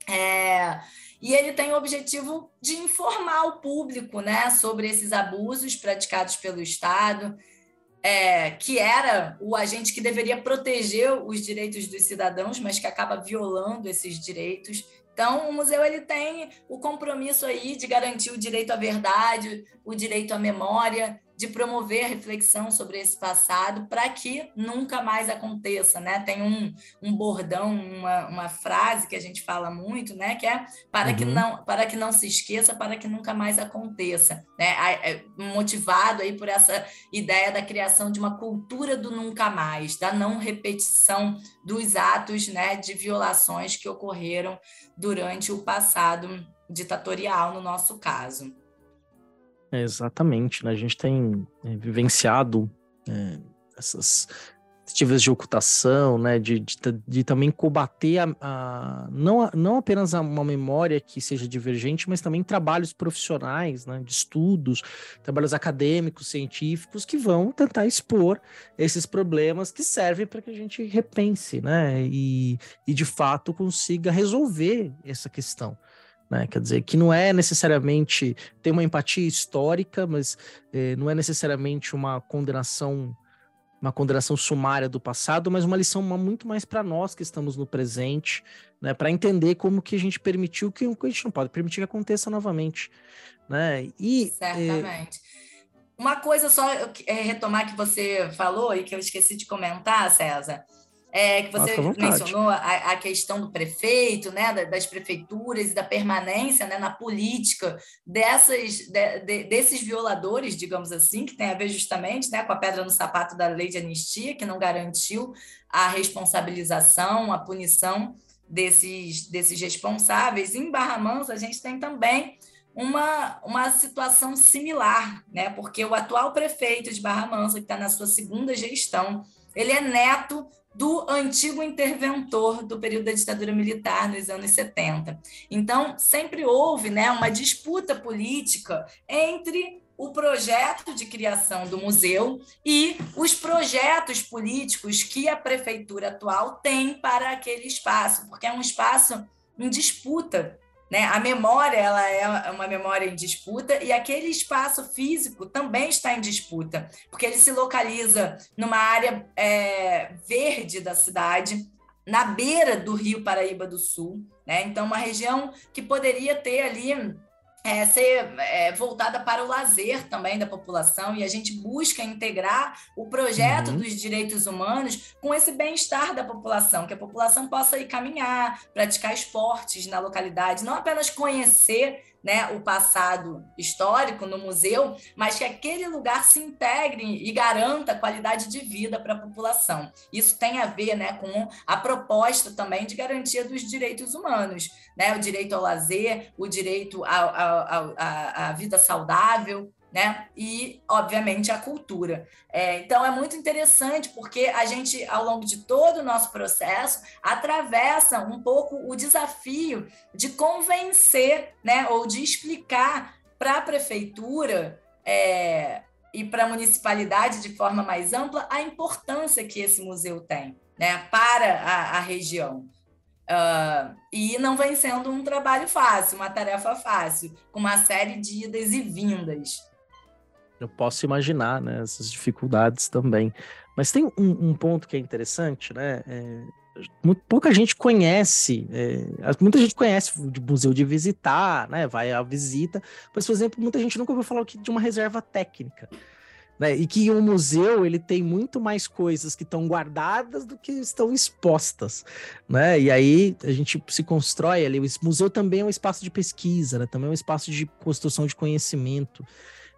É, e ele tem o objetivo de informar o público né, sobre esses abusos praticados pelo Estado, é, que era o agente que deveria proteger os direitos dos cidadãos, mas que acaba violando esses direitos. Então, o museu ele tem o compromisso aí de garantir o direito à verdade, o direito à memória, de promover a reflexão sobre esse passado para que nunca mais aconteça, né? Tem um, um bordão, uma, uma frase que a gente fala muito, né? Que é para uhum. que não para que não se esqueça, para que nunca mais aconteça, né? É motivado aí por essa ideia da criação de uma cultura do nunca mais, da não repetição dos atos, né? De violações que ocorreram durante o passado ditatorial, no nosso caso. É, exatamente, né? A gente tem é, vivenciado é, essas tentativas de ocultação, né? De, de, de também combater a, a, não, não apenas uma memória que seja divergente, mas também trabalhos profissionais, né? De estudos, trabalhos acadêmicos, científicos que vão tentar expor esses problemas que servem para que a gente repense, né? E, e de fato consiga resolver essa questão. Né? Quer dizer, que não é necessariamente ter uma empatia histórica, mas eh, não é necessariamente uma condenação uma condenação sumária do passado, mas uma lição muito mais para nós que estamos no presente, né, para entender como que a gente permitiu que a gente não pode permitir que aconteça novamente, né? E certamente. É... Uma coisa só é, retomar que você falou e que eu esqueci de comentar, César é, que você mencionou a, a, questão do prefeito, né, das prefeituras e da permanência né, na política dessas, de, de, desses violadores, digamos assim, que tem a ver justamente né, com a pedra no sapato da lei de anistia, que não garantiu a responsabilização, a punição desses, desses responsáveis. Em Barra Mansa, a gente tem também uma, uma situação similar, né? porque o atual prefeito de Barra Mansa, que está na sua segunda gestão, ele é neto do antigo interventor do período da ditadura militar nos anos 70. Então, sempre houve né, uma disputa política entre o projeto de criação do museu e os projetos políticos que a prefeitura atual tem para aquele espaço, porque é um espaço em disputa. Né? A memória ela é uma memória em disputa e aquele espaço físico também está em disputa, porque ele se localiza numa área é, verde da cidade, na beira do Rio Paraíba do Sul. Né? Então, uma região que poderia ter ali é, ser é, voltada para o lazer também da população e a gente busca integrar o projeto uhum. dos direitos humanos com esse bem-estar da população, que a população possa ir caminhar, praticar esportes na localidade, não apenas conhecer né, o passado histórico no museu, mas que aquele lugar se integre e garanta qualidade de vida para a população. Isso tem a ver né, com a proposta também de garantia dos direitos humanos, né, o direito ao lazer, o direito à vida saudável, né? E, obviamente, a cultura. É, então, é muito interessante porque a gente, ao longo de todo o nosso processo, atravessa um pouco o desafio de convencer, né? Ou de explicar para a prefeitura é, e para a municipalidade de forma mais ampla a importância que esse museu tem, né? Para a, a região. Uh, e não vem sendo um trabalho fácil, uma tarefa fácil, com uma série de idas e vindas. Eu posso imaginar né, essas dificuldades também. Mas tem um, um ponto que é interessante, né? É, muito, pouca gente conhece, é, muita gente conhece de museu de visitar, né? Vai à visita, mas, por exemplo, muita gente nunca ouviu falar de uma reserva técnica. Né? E que um museu ele tem muito mais coisas que estão guardadas do que estão expostas, né? E aí a gente se constrói ali. O museu também é um espaço de pesquisa, né? também é um espaço de construção de conhecimento.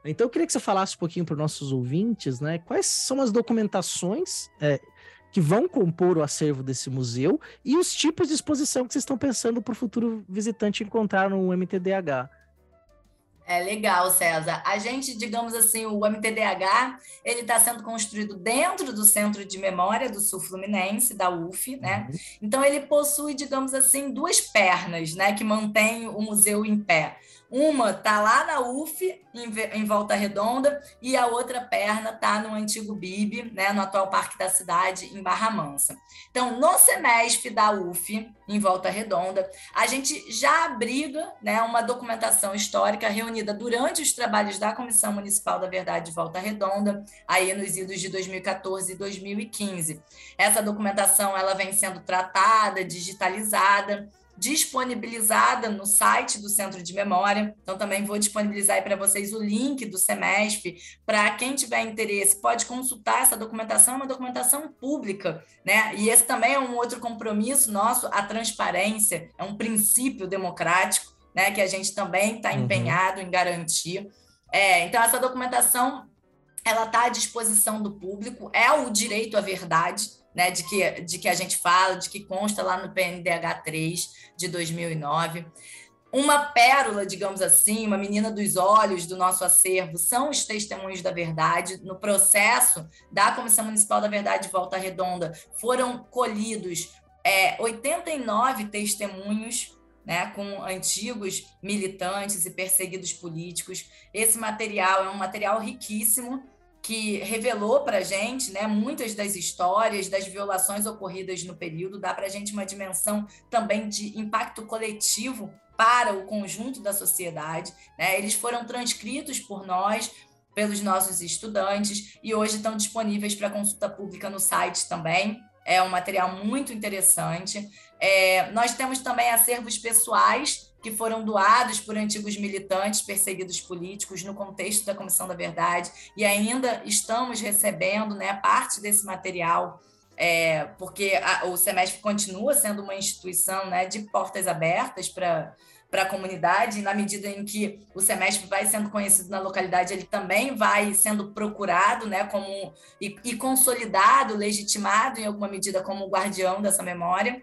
Então eu queria que você falasse um pouquinho para os nossos ouvintes, né? Quais são as documentações é, que vão compor o acervo desse museu e os tipos de exposição que vocês estão pensando para o futuro visitante encontrar no MTDH. É legal, César. A gente, digamos assim, o MTDH, ele está sendo construído dentro do Centro de Memória do Sul Fluminense, da UF, né? Uhum. Então ele possui, digamos assim, duas pernas, né, que mantêm o museu em pé. Uma tá lá na UF, em, em, Volta Redonda, e a outra perna tá no antigo BIB, né, no atual Parque da Cidade, em Barra Mansa. Então, no semestre da UF, em Volta Redonda, a gente já abriga né, uma documentação histórica reunida durante os trabalhos da Comissão Municipal da Verdade de Volta Redonda, aí nos idos de 2014 e 2015. Essa documentação ela vem sendo tratada, digitalizada, disponibilizada no site do Centro de Memória. Então, também vou disponibilizar para vocês o link do semestre. Para quem tiver interesse, pode consultar essa documentação, é uma documentação pública, né? E esse também é um outro compromisso nosso, a transparência, é um princípio democrático, né? Que a gente também está uhum. empenhado em garantir. É, então, essa documentação ela está à disposição do público, é o direito à verdade, né, de, que, de que a gente fala, de que consta lá no PNDH 3 de 2009. Uma pérola, digamos assim, uma menina dos olhos do nosso acervo são os testemunhos da verdade. No processo da Comissão Municipal da Verdade de Volta Redonda, foram colhidos é, 89 testemunhos né, com antigos militantes e perseguidos políticos. Esse material é um material riquíssimo que revelou para a gente né, muitas das histórias das violações ocorridas no período, dá para a gente uma dimensão também de impacto coletivo para o conjunto da sociedade. Né? Eles foram transcritos por nós, pelos nossos estudantes, e hoje estão disponíveis para consulta pública no site também. É um material muito interessante. É, nós temos também acervos pessoais que foram doados por antigos militantes perseguidos políticos no contexto da Comissão da Verdade, e ainda estamos recebendo né, parte desse material, é, porque a, o semestre continua sendo uma instituição né, de portas abertas para para a comunidade, e na medida em que o semestre vai sendo conhecido na localidade, ele também vai sendo procurado né, como, e, e consolidado, legitimado em alguma medida como guardião dessa memória.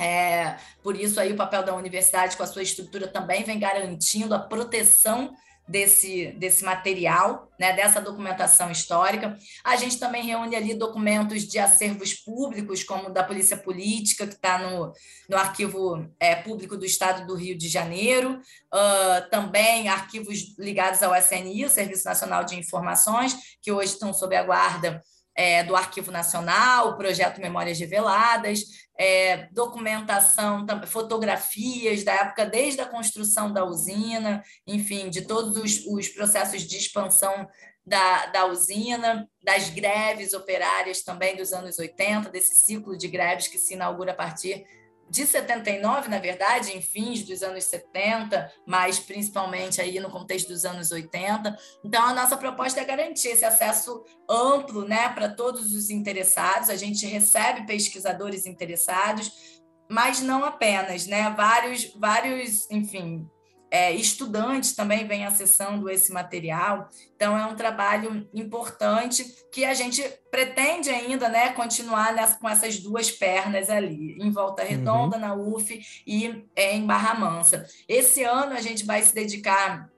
É, por isso aí o papel da universidade com a sua estrutura também vem garantindo a proteção desse, desse material, né, dessa documentação histórica. A gente também reúne ali documentos de acervos públicos, como da Polícia Política, que está no, no Arquivo é, Público do Estado do Rio de Janeiro, uh, também arquivos ligados ao SNI, o Serviço Nacional de Informações, que hoje estão sob a guarda é, do Arquivo Nacional, o projeto Memórias Reveladas, é, documentação, fotografias da época desde a construção da usina, enfim, de todos os, os processos de expansão da, da usina, das greves operárias também dos anos 80, desse ciclo de greves que se inaugura a partir de 79, na verdade, em fins dos anos 70, mas principalmente aí no contexto dos anos 80. Então, a nossa proposta é garantir esse acesso amplo né, para todos os interessados. A gente recebe pesquisadores interessados, mas não apenas, né? Vários, vários, enfim, é, estudantes também vêm acessando esse material. Então, é um trabalho importante que a gente pretende ainda né, continuar nessa, com essas duas pernas ali, em Volta Redonda, uhum. na UF e é, em Barra Mansa. Esse ano a gente vai se dedicar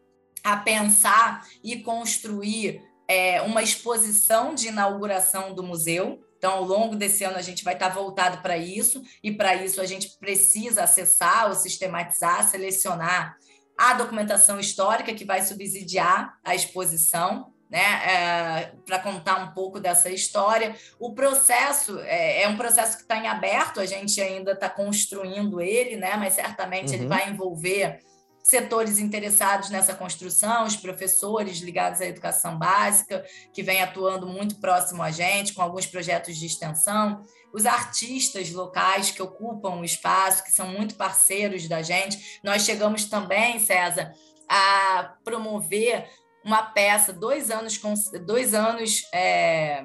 a pensar e construir é, uma exposição de inauguração do museu. Então, ao longo desse ano, a gente vai estar voltado para isso, e para isso a gente precisa acessar ou sistematizar, selecionar a documentação histórica que vai subsidiar a exposição, né, é, para contar um pouco dessa história. O processo é, é um processo que está em aberto, a gente ainda está construindo ele, né, mas certamente uhum. ele vai envolver setores interessados nessa construção, os professores ligados à educação básica, que vem atuando muito próximo a gente, com alguns projetos de extensão, os artistas locais que ocupam o espaço, que são muito parceiros da gente. Nós chegamos também, César, a promover uma peça, dois anos, dois anos é,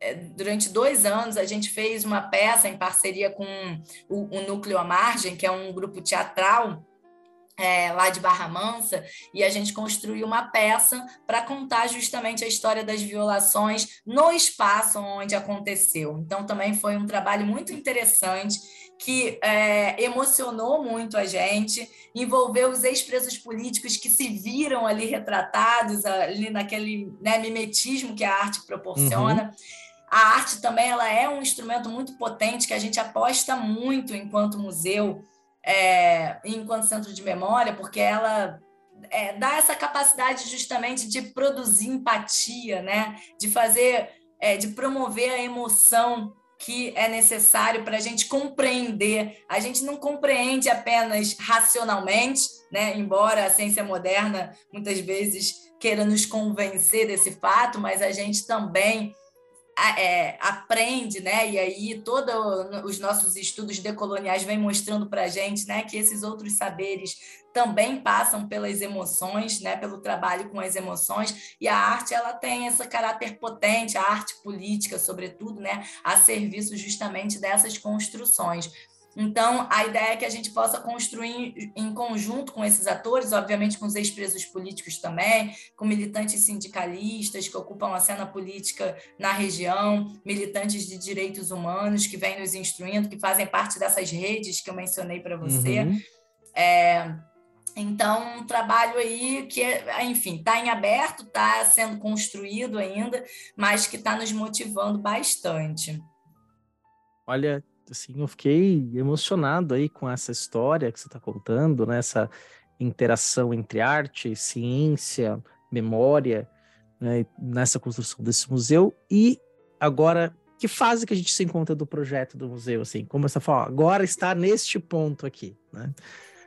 é, durante dois anos a gente fez uma peça em parceria com o, o Núcleo à Margem, que é um grupo teatral é, lá de Barra Mansa, e a gente construiu uma peça para contar justamente a história das violações no espaço onde aconteceu. Então, também foi um trabalho muito interessante que é, emocionou muito a gente, envolveu os ex-presos políticos que se viram ali retratados, ali naquele né, mimetismo que a arte proporciona. Uhum. A arte também ela é um instrumento muito potente que a gente aposta muito enquanto museu é, enquanto centro de memória, porque ela é, dá essa capacidade justamente de produzir empatia, né? de fazer, é, de promover a emoção que é necessário para a gente compreender. A gente não compreende apenas racionalmente, né? embora a ciência moderna muitas vezes queira nos convencer desse fato, mas a gente também é, aprende, né? E aí todos os nossos estudos decoloniais vêm mostrando para a gente, né, que esses outros saberes também passam pelas emoções, né, pelo trabalho com as emoções. E a arte ela tem esse caráter potente, a arte política, sobretudo, né, a serviço justamente dessas construções. Então, a ideia é que a gente possa construir em conjunto com esses atores, obviamente com os ex-presos políticos também, com militantes sindicalistas que ocupam a cena política na região, militantes de direitos humanos que vêm nos instruindo, que fazem parte dessas redes que eu mencionei para você. Uhum. É, então, um trabalho aí que, enfim, está em aberto, está sendo construído ainda, mas que está nos motivando bastante. Olha, assim, eu fiquei emocionado aí com essa história que você está contando, né? Essa interação entre arte, ciência, memória, né? nessa construção desse museu. E agora, que fase que a gente se encontra do projeto do museu, assim? Como você falou, agora está neste ponto aqui, né?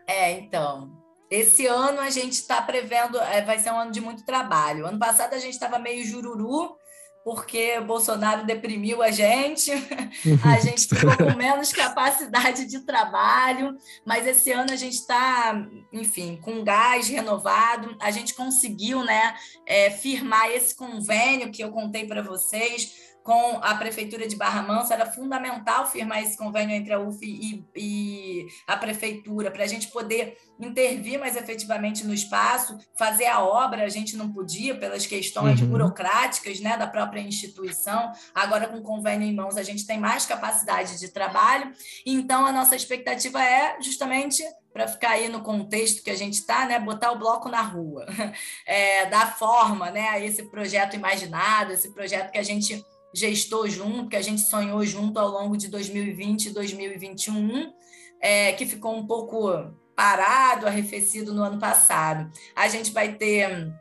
É, então, esse ano a gente está prevendo, é, vai ser um ano de muito trabalho. Ano passado a gente estava meio jururu, porque Bolsonaro deprimiu a gente, a gente ficou com menos capacidade de trabalho, mas esse ano a gente está, enfim, com gás renovado, a gente conseguiu né, é, firmar esse convênio que eu contei para vocês com a Prefeitura de Barra Mansa, era fundamental firmar esse convênio entre a UF e, e a Prefeitura, para a gente poder intervir mais efetivamente no espaço, fazer a obra, a gente não podia, pelas questões uhum. burocráticas né, da própria instituição. Agora, com o convênio em mãos, a gente tem mais capacidade de trabalho. Então, a nossa expectativa é justamente para ficar aí no contexto que a gente está, né, botar o bloco na rua, é, dar forma né, a esse projeto imaginado, esse projeto que a gente gestou junto, que a gente sonhou junto ao longo de 2020 e 2021, é, que ficou um pouco parado, arrefecido no ano passado. A gente vai ter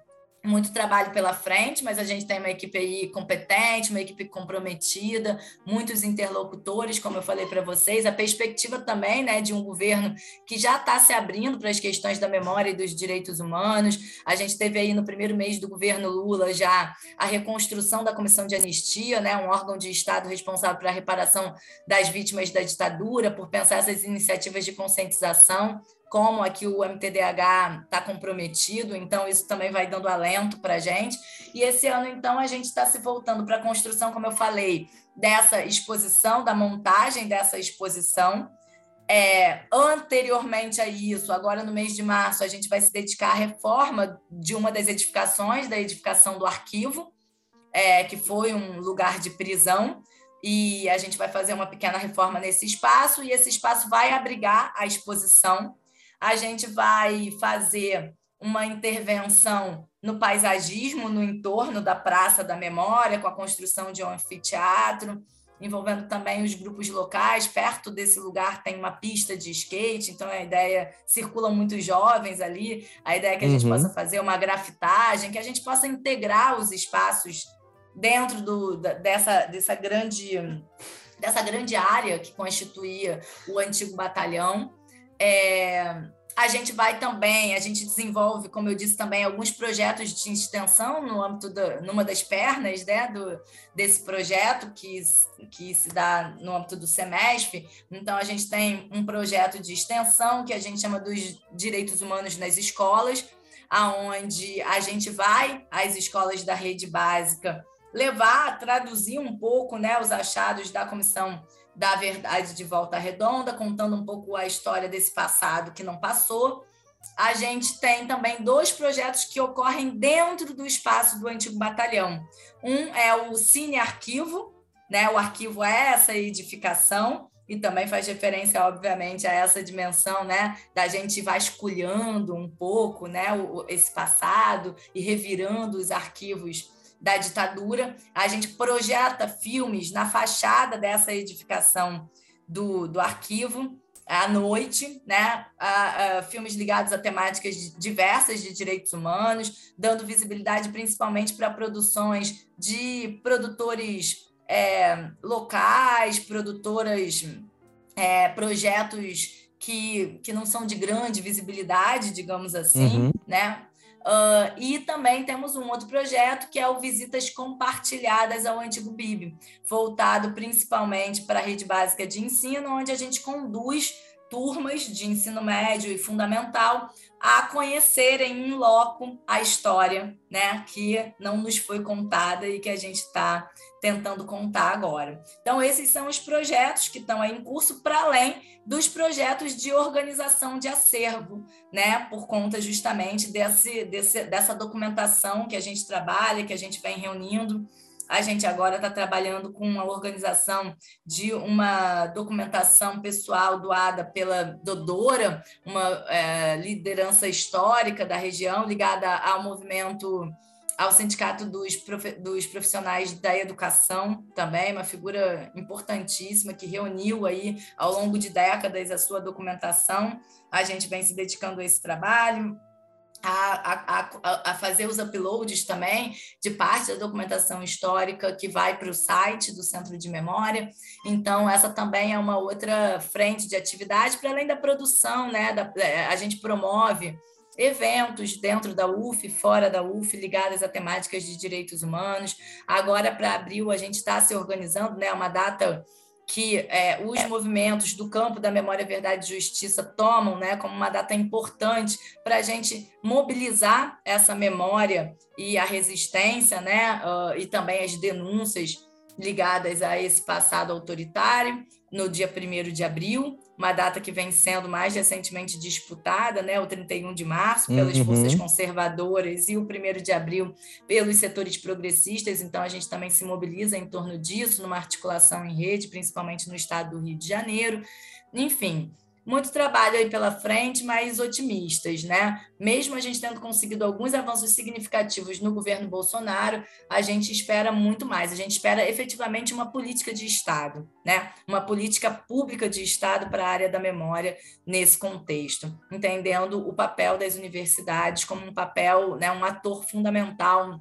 muito trabalho pela frente, mas a gente tem uma equipe aí competente, uma equipe comprometida, muitos interlocutores, como eu falei para vocês, a perspectiva também, né, de um governo que já está se abrindo para as questões da memória e dos direitos humanos. A gente teve aí no primeiro mês do governo Lula já a reconstrução da Comissão de Anistia, né, um órgão de Estado responsável pela reparação das vítimas da ditadura, por pensar essas iniciativas de conscientização como aqui o MTDH está comprometido, então isso também vai dando alento para a gente. E esse ano, então, a gente está se voltando para a construção, como eu falei, dessa exposição, da montagem dessa exposição. É, anteriormente a isso, agora no mês de março, a gente vai se dedicar à reforma de uma das edificações, da edificação do arquivo, é, que foi um lugar de prisão e a gente vai fazer uma pequena reforma nesse espaço e esse espaço vai abrigar a exposição a gente vai fazer uma intervenção no paisagismo no entorno da Praça da Memória, com a construção de um anfiteatro, envolvendo também os grupos locais. Perto desse lugar tem uma pista de skate, então a ideia circulam muitos jovens ali. A ideia é que a gente uhum. possa fazer uma grafitagem, que a gente possa integrar os espaços dentro do, dessa, dessa grande dessa grande área que constituía o antigo batalhão. É, a gente vai também, a gente desenvolve, como eu disse também, alguns projetos de extensão no âmbito da, numa das pernas né, do, desse projeto que, que se dá no âmbito do semestre. Então, a gente tem um projeto de extensão que a gente chama dos direitos humanos nas escolas, aonde a gente vai às escolas da rede básica levar, traduzir um pouco né, os achados da comissão da verdade de volta redonda, contando um pouco a história desse passado que não passou. A gente tem também dois projetos que ocorrem dentro do espaço do antigo batalhão. Um é o Cine Arquivo, né? O arquivo é essa edificação e também faz referência, obviamente, a essa dimensão, né, da gente vasculhando um pouco, né, esse passado e revirando os arquivos da ditadura. A gente projeta filmes na fachada dessa edificação do, do arquivo à noite, né? A, a, filmes ligados a temáticas diversas de direitos humanos, dando visibilidade principalmente para produções de produtores é, locais, produtoras, é, projetos que, que não são de grande visibilidade, digamos assim, uhum. né? Uh, e também temos um outro projeto que é o Visitas Compartilhadas ao Antigo BIB, voltado principalmente para a rede básica de ensino, onde a gente conduz turmas de ensino médio e fundamental a conhecerem em loco a história, né, que não nos foi contada e que a gente está tentando contar agora. Então, esses são os projetos que estão em curso, para além dos projetos de organização de acervo, né, por conta justamente desse, desse, dessa documentação que a gente trabalha, que a gente vem reunindo a gente agora está trabalhando com a organização de uma documentação pessoal doada pela Dodora, uma é, liderança histórica da região ligada ao movimento ao Sindicato dos, dos Profissionais da Educação, também uma figura importantíssima que reuniu aí ao longo de décadas a sua documentação. A gente vem se dedicando a esse trabalho a, a, a, fazer os uploads também de parte da documentação histórica que vai para o site do Centro de Memória. Então, essa também é uma outra frente de atividade, para além da produção, né? Da, é, a gente promove eventos dentro da UF, fora da UF, ligadas a temáticas de direitos humanos. Agora, para abril, a gente está se organizando, né? Uma data que é, os movimentos do campo da memória, verdade e justiça tomam né, como uma data importante para a gente mobilizar essa memória e a resistência, né, uh, e também as denúncias ligadas a esse passado autoritário, no dia 1 de abril, uma data que vem sendo mais recentemente disputada, né, o 31 de março, pelas uhum. forças conservadoras e o 1 de abril pelos setores progressistas. Então, a gente também se mobiliza em torno disso, numa articulação em rede, principalmente no estado do Rio de Janeiro. Enfim, muito trabalho aí pela frente, mas otimistas, né? Mesmo a gente tendo conseguido alguns avanços significativos no governo Bolsonaro, a gente espera muito mais. A gente espera efetivamente uma política de Estado, né? Uma política pública de Estado para a área da memória nesse contexto, entendendo o papel das universidades como um papel, né, um ator fundamental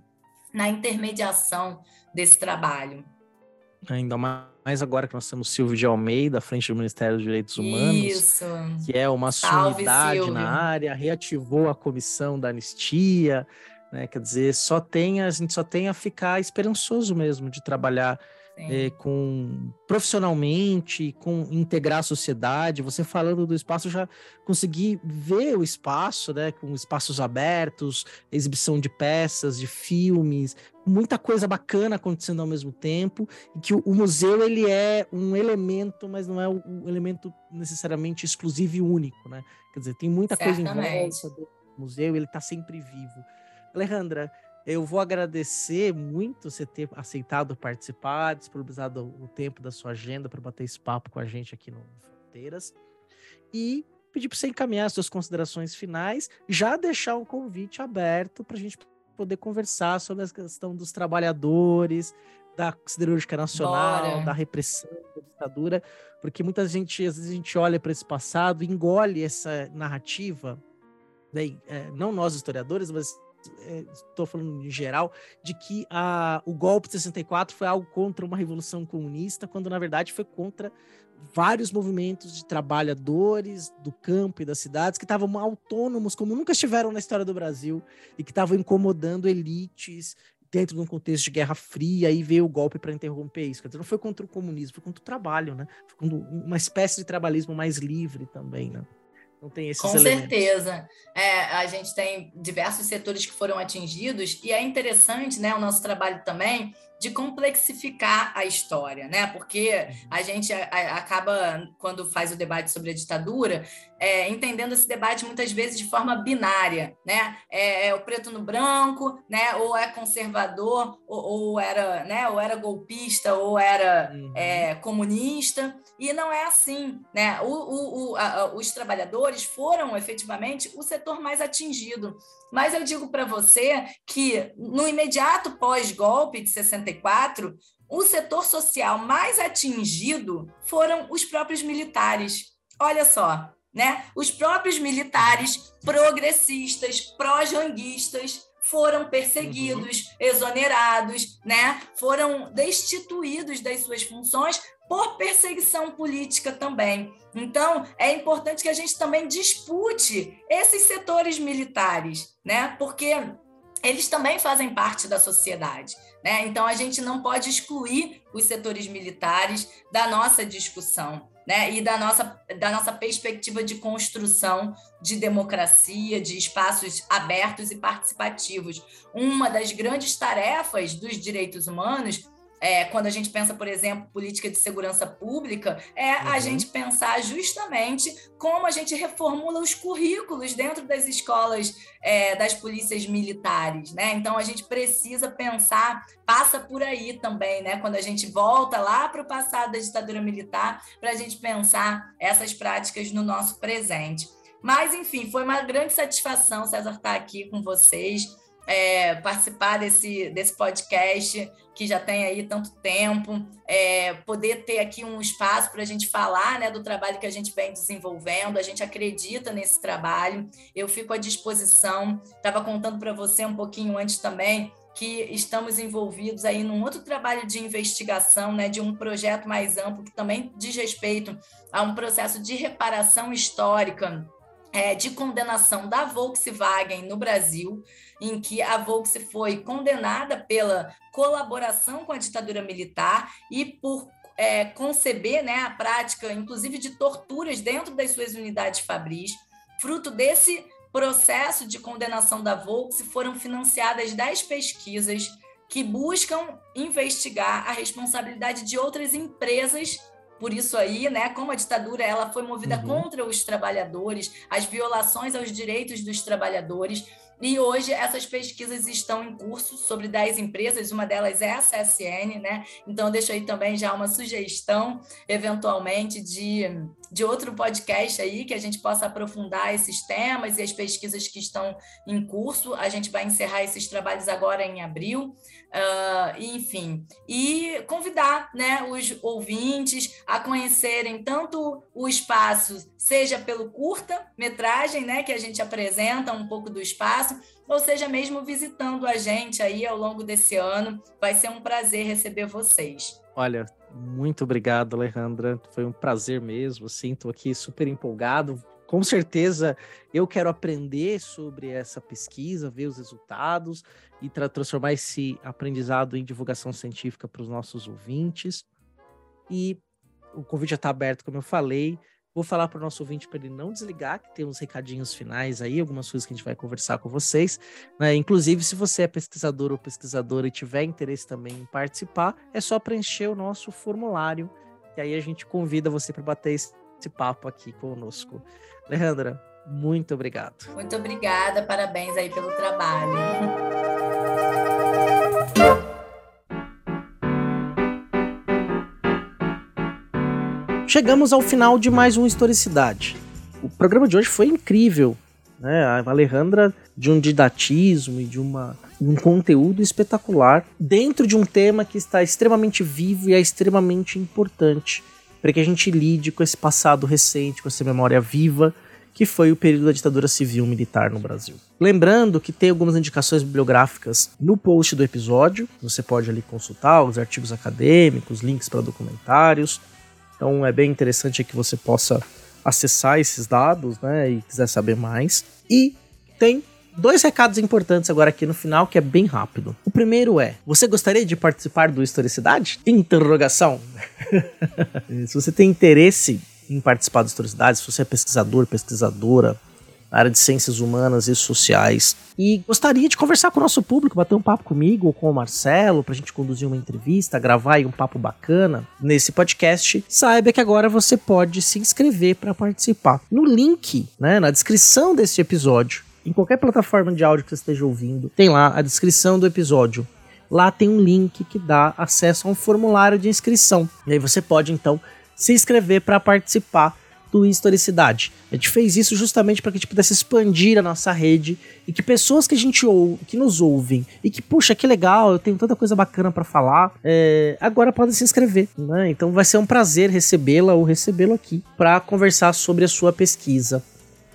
na intermediação desse trabalho. Ainda mais agora que nós temos Silvio de Almeida à frente do Ministério dos Direitos Humanos, Isso. que é uma sumidade na área, reativou a comissão da anistia, né? Quer dizer, só tem a gente só tem a ficar esperançoso mesmo de trabalhar é, com profissionalmente, com integrar a sociedade. Você falando do espaço, eu já consegui ver o espaço, né, com espaços abertos, exibição de peças, de filmes, muita coisa bacana acontecendo ao mesmo tempo, e que o, o museu ele é um elemento, mas não é um elemento necessariamente exclusivo e único, né? Quer dizer, tem muita Certamente. coisa em volta do museu, ele está sempre vivo. Alejandra, eu vou agradecer muito você ter aceitado participar, disponibilizado o tempo da sua agenda para bater esse papo com a gente aqui no Fronteiras. E pedir para você encaminhar as suas considerações finais, já deixar um convite aberto para a gente poder conversar sobre a questão dos trabalhadores, da siderúrgica nacional, Bora. da repressão, da ditadura, porque muita gente, às vezes a gente olha para esse passado, engole essa narrativa, né, é, não nós historiadores, mas estou é, falando em geral, de que a, o golpe de 64 foi algo contra uma revolução comunista, quando na verdade foi contra vários movimentos de trabalhadores do campo e das cidades que estavam autônomos, como nunca estiveram na história do Brasil, e que estavam incomodando elites dentro de um contexto de Guerra Fria, e veio o golpe para interromper isso. Quer dizer, não foi contra o comunismo, foi contra o trabalho, né? Foi uma espécie de trabalhismo mais livre também, né? Não tem esses Com elementos. certeza. É, a gente tem diversos setores que foram atingidos, e é interessante né, o nosso trabalho também de complexificar a história, né? Porque uhum. a gente acaba, quando faz o debate sobre a ditadura, é, entendendo esse debate muitas vezes de forma binária, né? É, é, o preto no branco, né? Ou é conservador, ou, ou era, né? Ou era golpista, ou era uhum. é, comunista, e não é assim, né? O, o, o, a, os trabalhadores foram efetivamente o setor mais atingido. Mas eu digo para você que no imediato pós-golpe de 64, o setor social mais atingido foram os próprios militares. Olha só, né? Os próprios militares progressistas, pró-janguistas, foram perseguidos, uhum. exonerados, né? Foram destituídos das suas funções por perseguição política também. Então, é importante que a gente também dispute esses setores militares, né? Porque eles também fazem parte da sociedade. Né? Então, a gente não pode excluir os setores militares da nossa discussão. Né? E da nossa, da nossa perspectiva de construção de democracia, de espaços abertos e participativos. Uma das grandes tarefas dos direitos humanos é, quando a gente pensa, por exemplo, política de segurança pública, é uhum. a gente pensar justamente como a gente reformula os currículos dentro das escolas é, das polícias militares, né? Então a gente precisa pensar, passa por aí também, né? Quando a gente volta lá para o passado da ditadura militar, para a gente pensar essas práticas no nosso presente. Mas, enfim, foi uma grande satisfação, César, estar aqui com vocês é, participar desse, desse podcast que já tem aí tanto tempo, é, poder ter aqui um espaço para a gente falar né, do trabalho que a gente vem desenvolvendo, a gente acredita nesse trabalho, eu fico à disposição. Estava contando para você um pouquinho antes também que estamos envolvidos aí num outro trabalho de investigação, né, de um projeto mais amplo que também diz respeito a um processo de reparação histórica é, de condenação da Volkswagen no Brasil, em que a Volkswagen foi condenada pela colaboração com a ditadura militar e por é, conceber né, a prática, inclusive, de torturas dentro das suas unidades fabris. Fruto desse processo de condenação da Volkswagen, foram financiadas 10 pesquisas que buscam investigar a responsabilidade de outras empresas por isso aí, né, como a ditadura ela foi movida uhum. contra os trabalhadores, as violações aos direitos dos trabalhadores, e hoje essas pesquisas estão em curso sobre 10 empresas, uma delas é a CSN, né? Então deixo aí também já uma sugestão, eventualmente, de, de outro podcast aí, que a gente possa aprofundar esses temas e as pesquisas que estão em curso. A gente vai encerrar esses trabalhos agora em abril. Uh, enfim, e convidar né, os ouvintes a conhecerem tanto o espaço, seja pelo curta-metragem, né, que a gente apresenta um pouco do espaço, ou seja, mesmo visitando a gente aí ao longo desse ano. Vai ser um prazer receber vocês. Olha, muito obrigado, Alejandra. Foi um prazer mesmo. Sinto aqui super empolgado com certeza eu quero aprender sobre essa pesquisa, ver os resultados e transformar esse aprendizado em divulgação científica para os nossos ouvintes. E o convite já está aberto, como eu falei. Vou falar para o nosso ouvinte para ele não desligar, que tem uns recadinhos finais aí, algumas coisas que a gente vai conversar com vocês. Né? Inclusive, se você é pesquisador ou pesquisadora e tiver interesse também em participar, é só preencher o nosso formulário, e aí a gente convida você para bater esse papo aqui conosco. Alejandra, muito obrigado. Muito obrigada, parabéns aí pelo trabalho. Chegamos ao final de mais um Historicidade. O programa de hoje foi incrível. Né? A Alejandra, de um didatismo e de uma, um conteúdo espetacular, dentro de um tema que está extremamente vivo e é extremamente importante para que a gente lide com esse passado recente, com essa memória viva, que foi o período da ditadura civil militar no Brasil. Lembrando que tem algumas indicações bibliográficas no post do episódio, você pode ali consultar os artigos acadêmicos, links para documentários. Então é bem interessante que você possa acessar esses dados, né, e quiser saber mais. E tem dois recados importantes agora aqui no final, que é bem rápido. O primeiro é: você gostaria de participar do Historicidade? Interrogação. se você tem interesse em participar do Historicidade, se você é pesquisador, pesquisadora, na área de ciências humanas e sociais e gostaria de conversar com o nosso público, bater um papo comigo ou com o Marcelo para a gente conduzir uma entrevista, gravar aí um papo bacana nesse podcast, saiba que agora você pode se inscrever para participar. No link, né, na descrição desse episódio, em qualquer plataforma de áudio que você esteja ouvindo, tem lá a descrição do episódio. Lá tem um link que dá acesso a um formulário de inscrição. E aí você pode então se inscrever para participar do Historicidade. A gente fez isso justamente para que a gente pudesse expandir a nossa rede e que pessoas que a gente ouve, que nos ouvem e que, puxa, que legal, eu tenho tanta coisa bacana para falar, é, agora podem se inscrever. Né? Então vai ser um prazer recebê-la ou recebê-lo aqui para conversar sobre a sua pesquisa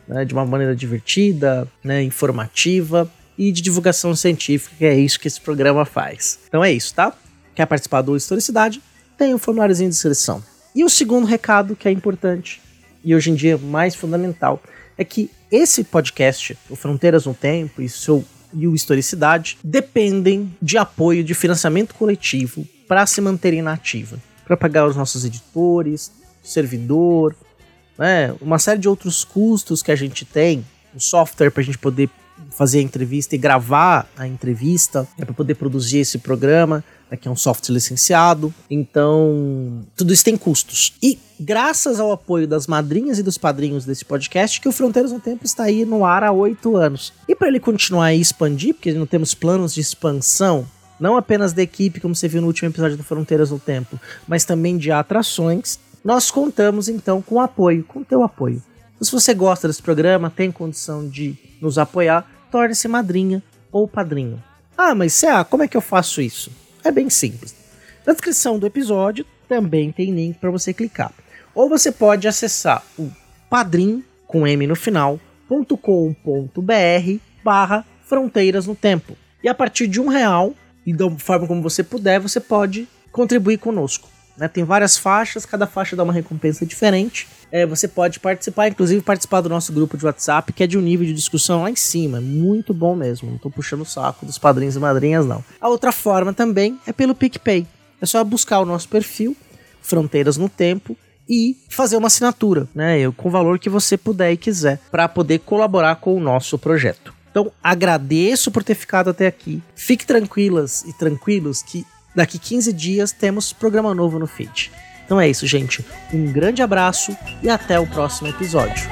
né, de uma maneira divertida, né, informativa e de divulgação científica, que é isso que esse programa faz. Então é isso, tá? Quer participar do Historicidade? Tem um formuláriozinho de inscrição. E o segundo recado que é importante e hoje em dia mais fundamental é que esse podcast, o Fronteiras no Tempo e, seu, e o Historicidade, dependem de apoio de financiamento coletivo para se manterem na ativa, para pagar os nossos editores, servidor, né, uma série de outros custos que a gente tem, o software para a gente poder fazer a entrevista e gravar a entrevista, é para poder produzir esse programa, né, que é um software licenciado. Então, tudo isso tem custos. E graças ao apoio das madrinhas e dos padrinhos desse podcast, que o Fronteiras no Tempo está aí no ar há oito anos. E para ele continuar e expandir, porque não temos planos de expansão, não apenas da equipe, como você viu no último episódio do Fronteiras no Tempo, mas também de atrações, nós contamos então com apoio, com teu apoio. Então, se você gosta desse programa, tem condição de nos apoiar, torne-se madrinha ou padrinho. Ah, mas Cé, como é que eu faço isso? É bem simples. Na descrição do episódio também tem link para você clicar. Ou você pode acessar o padrim com M no final, .com.br barra fronteiras no tempo. E a partir de um real, e da forma como você puder, você pode contribuir conosco. Né? Tem várias faixas, cada faixa dá uma recompensa diferente. É, você pode participar, inclusive participar do nosso grupo de WhatsApp, que é de um nível de discussão lá em cima. Muito bom mesmo. Não estou puxando o saco dos padrinhos e madrinhas, não. A outra forma também é pelo PicPay. É só buscar o nosso perfil, Fronteiras no Tempo, e fazer uma assinatura, né? Com o valor que você puder e quiser, para poder colaborar com o nosso projeto. Então, agradeço por ter ficado até aqui. Fique tranquilas e tranquilos que daqui 15 dias temos programa novo no feed. Então é isso, gente. Um grande abraço e até o próximo episódio.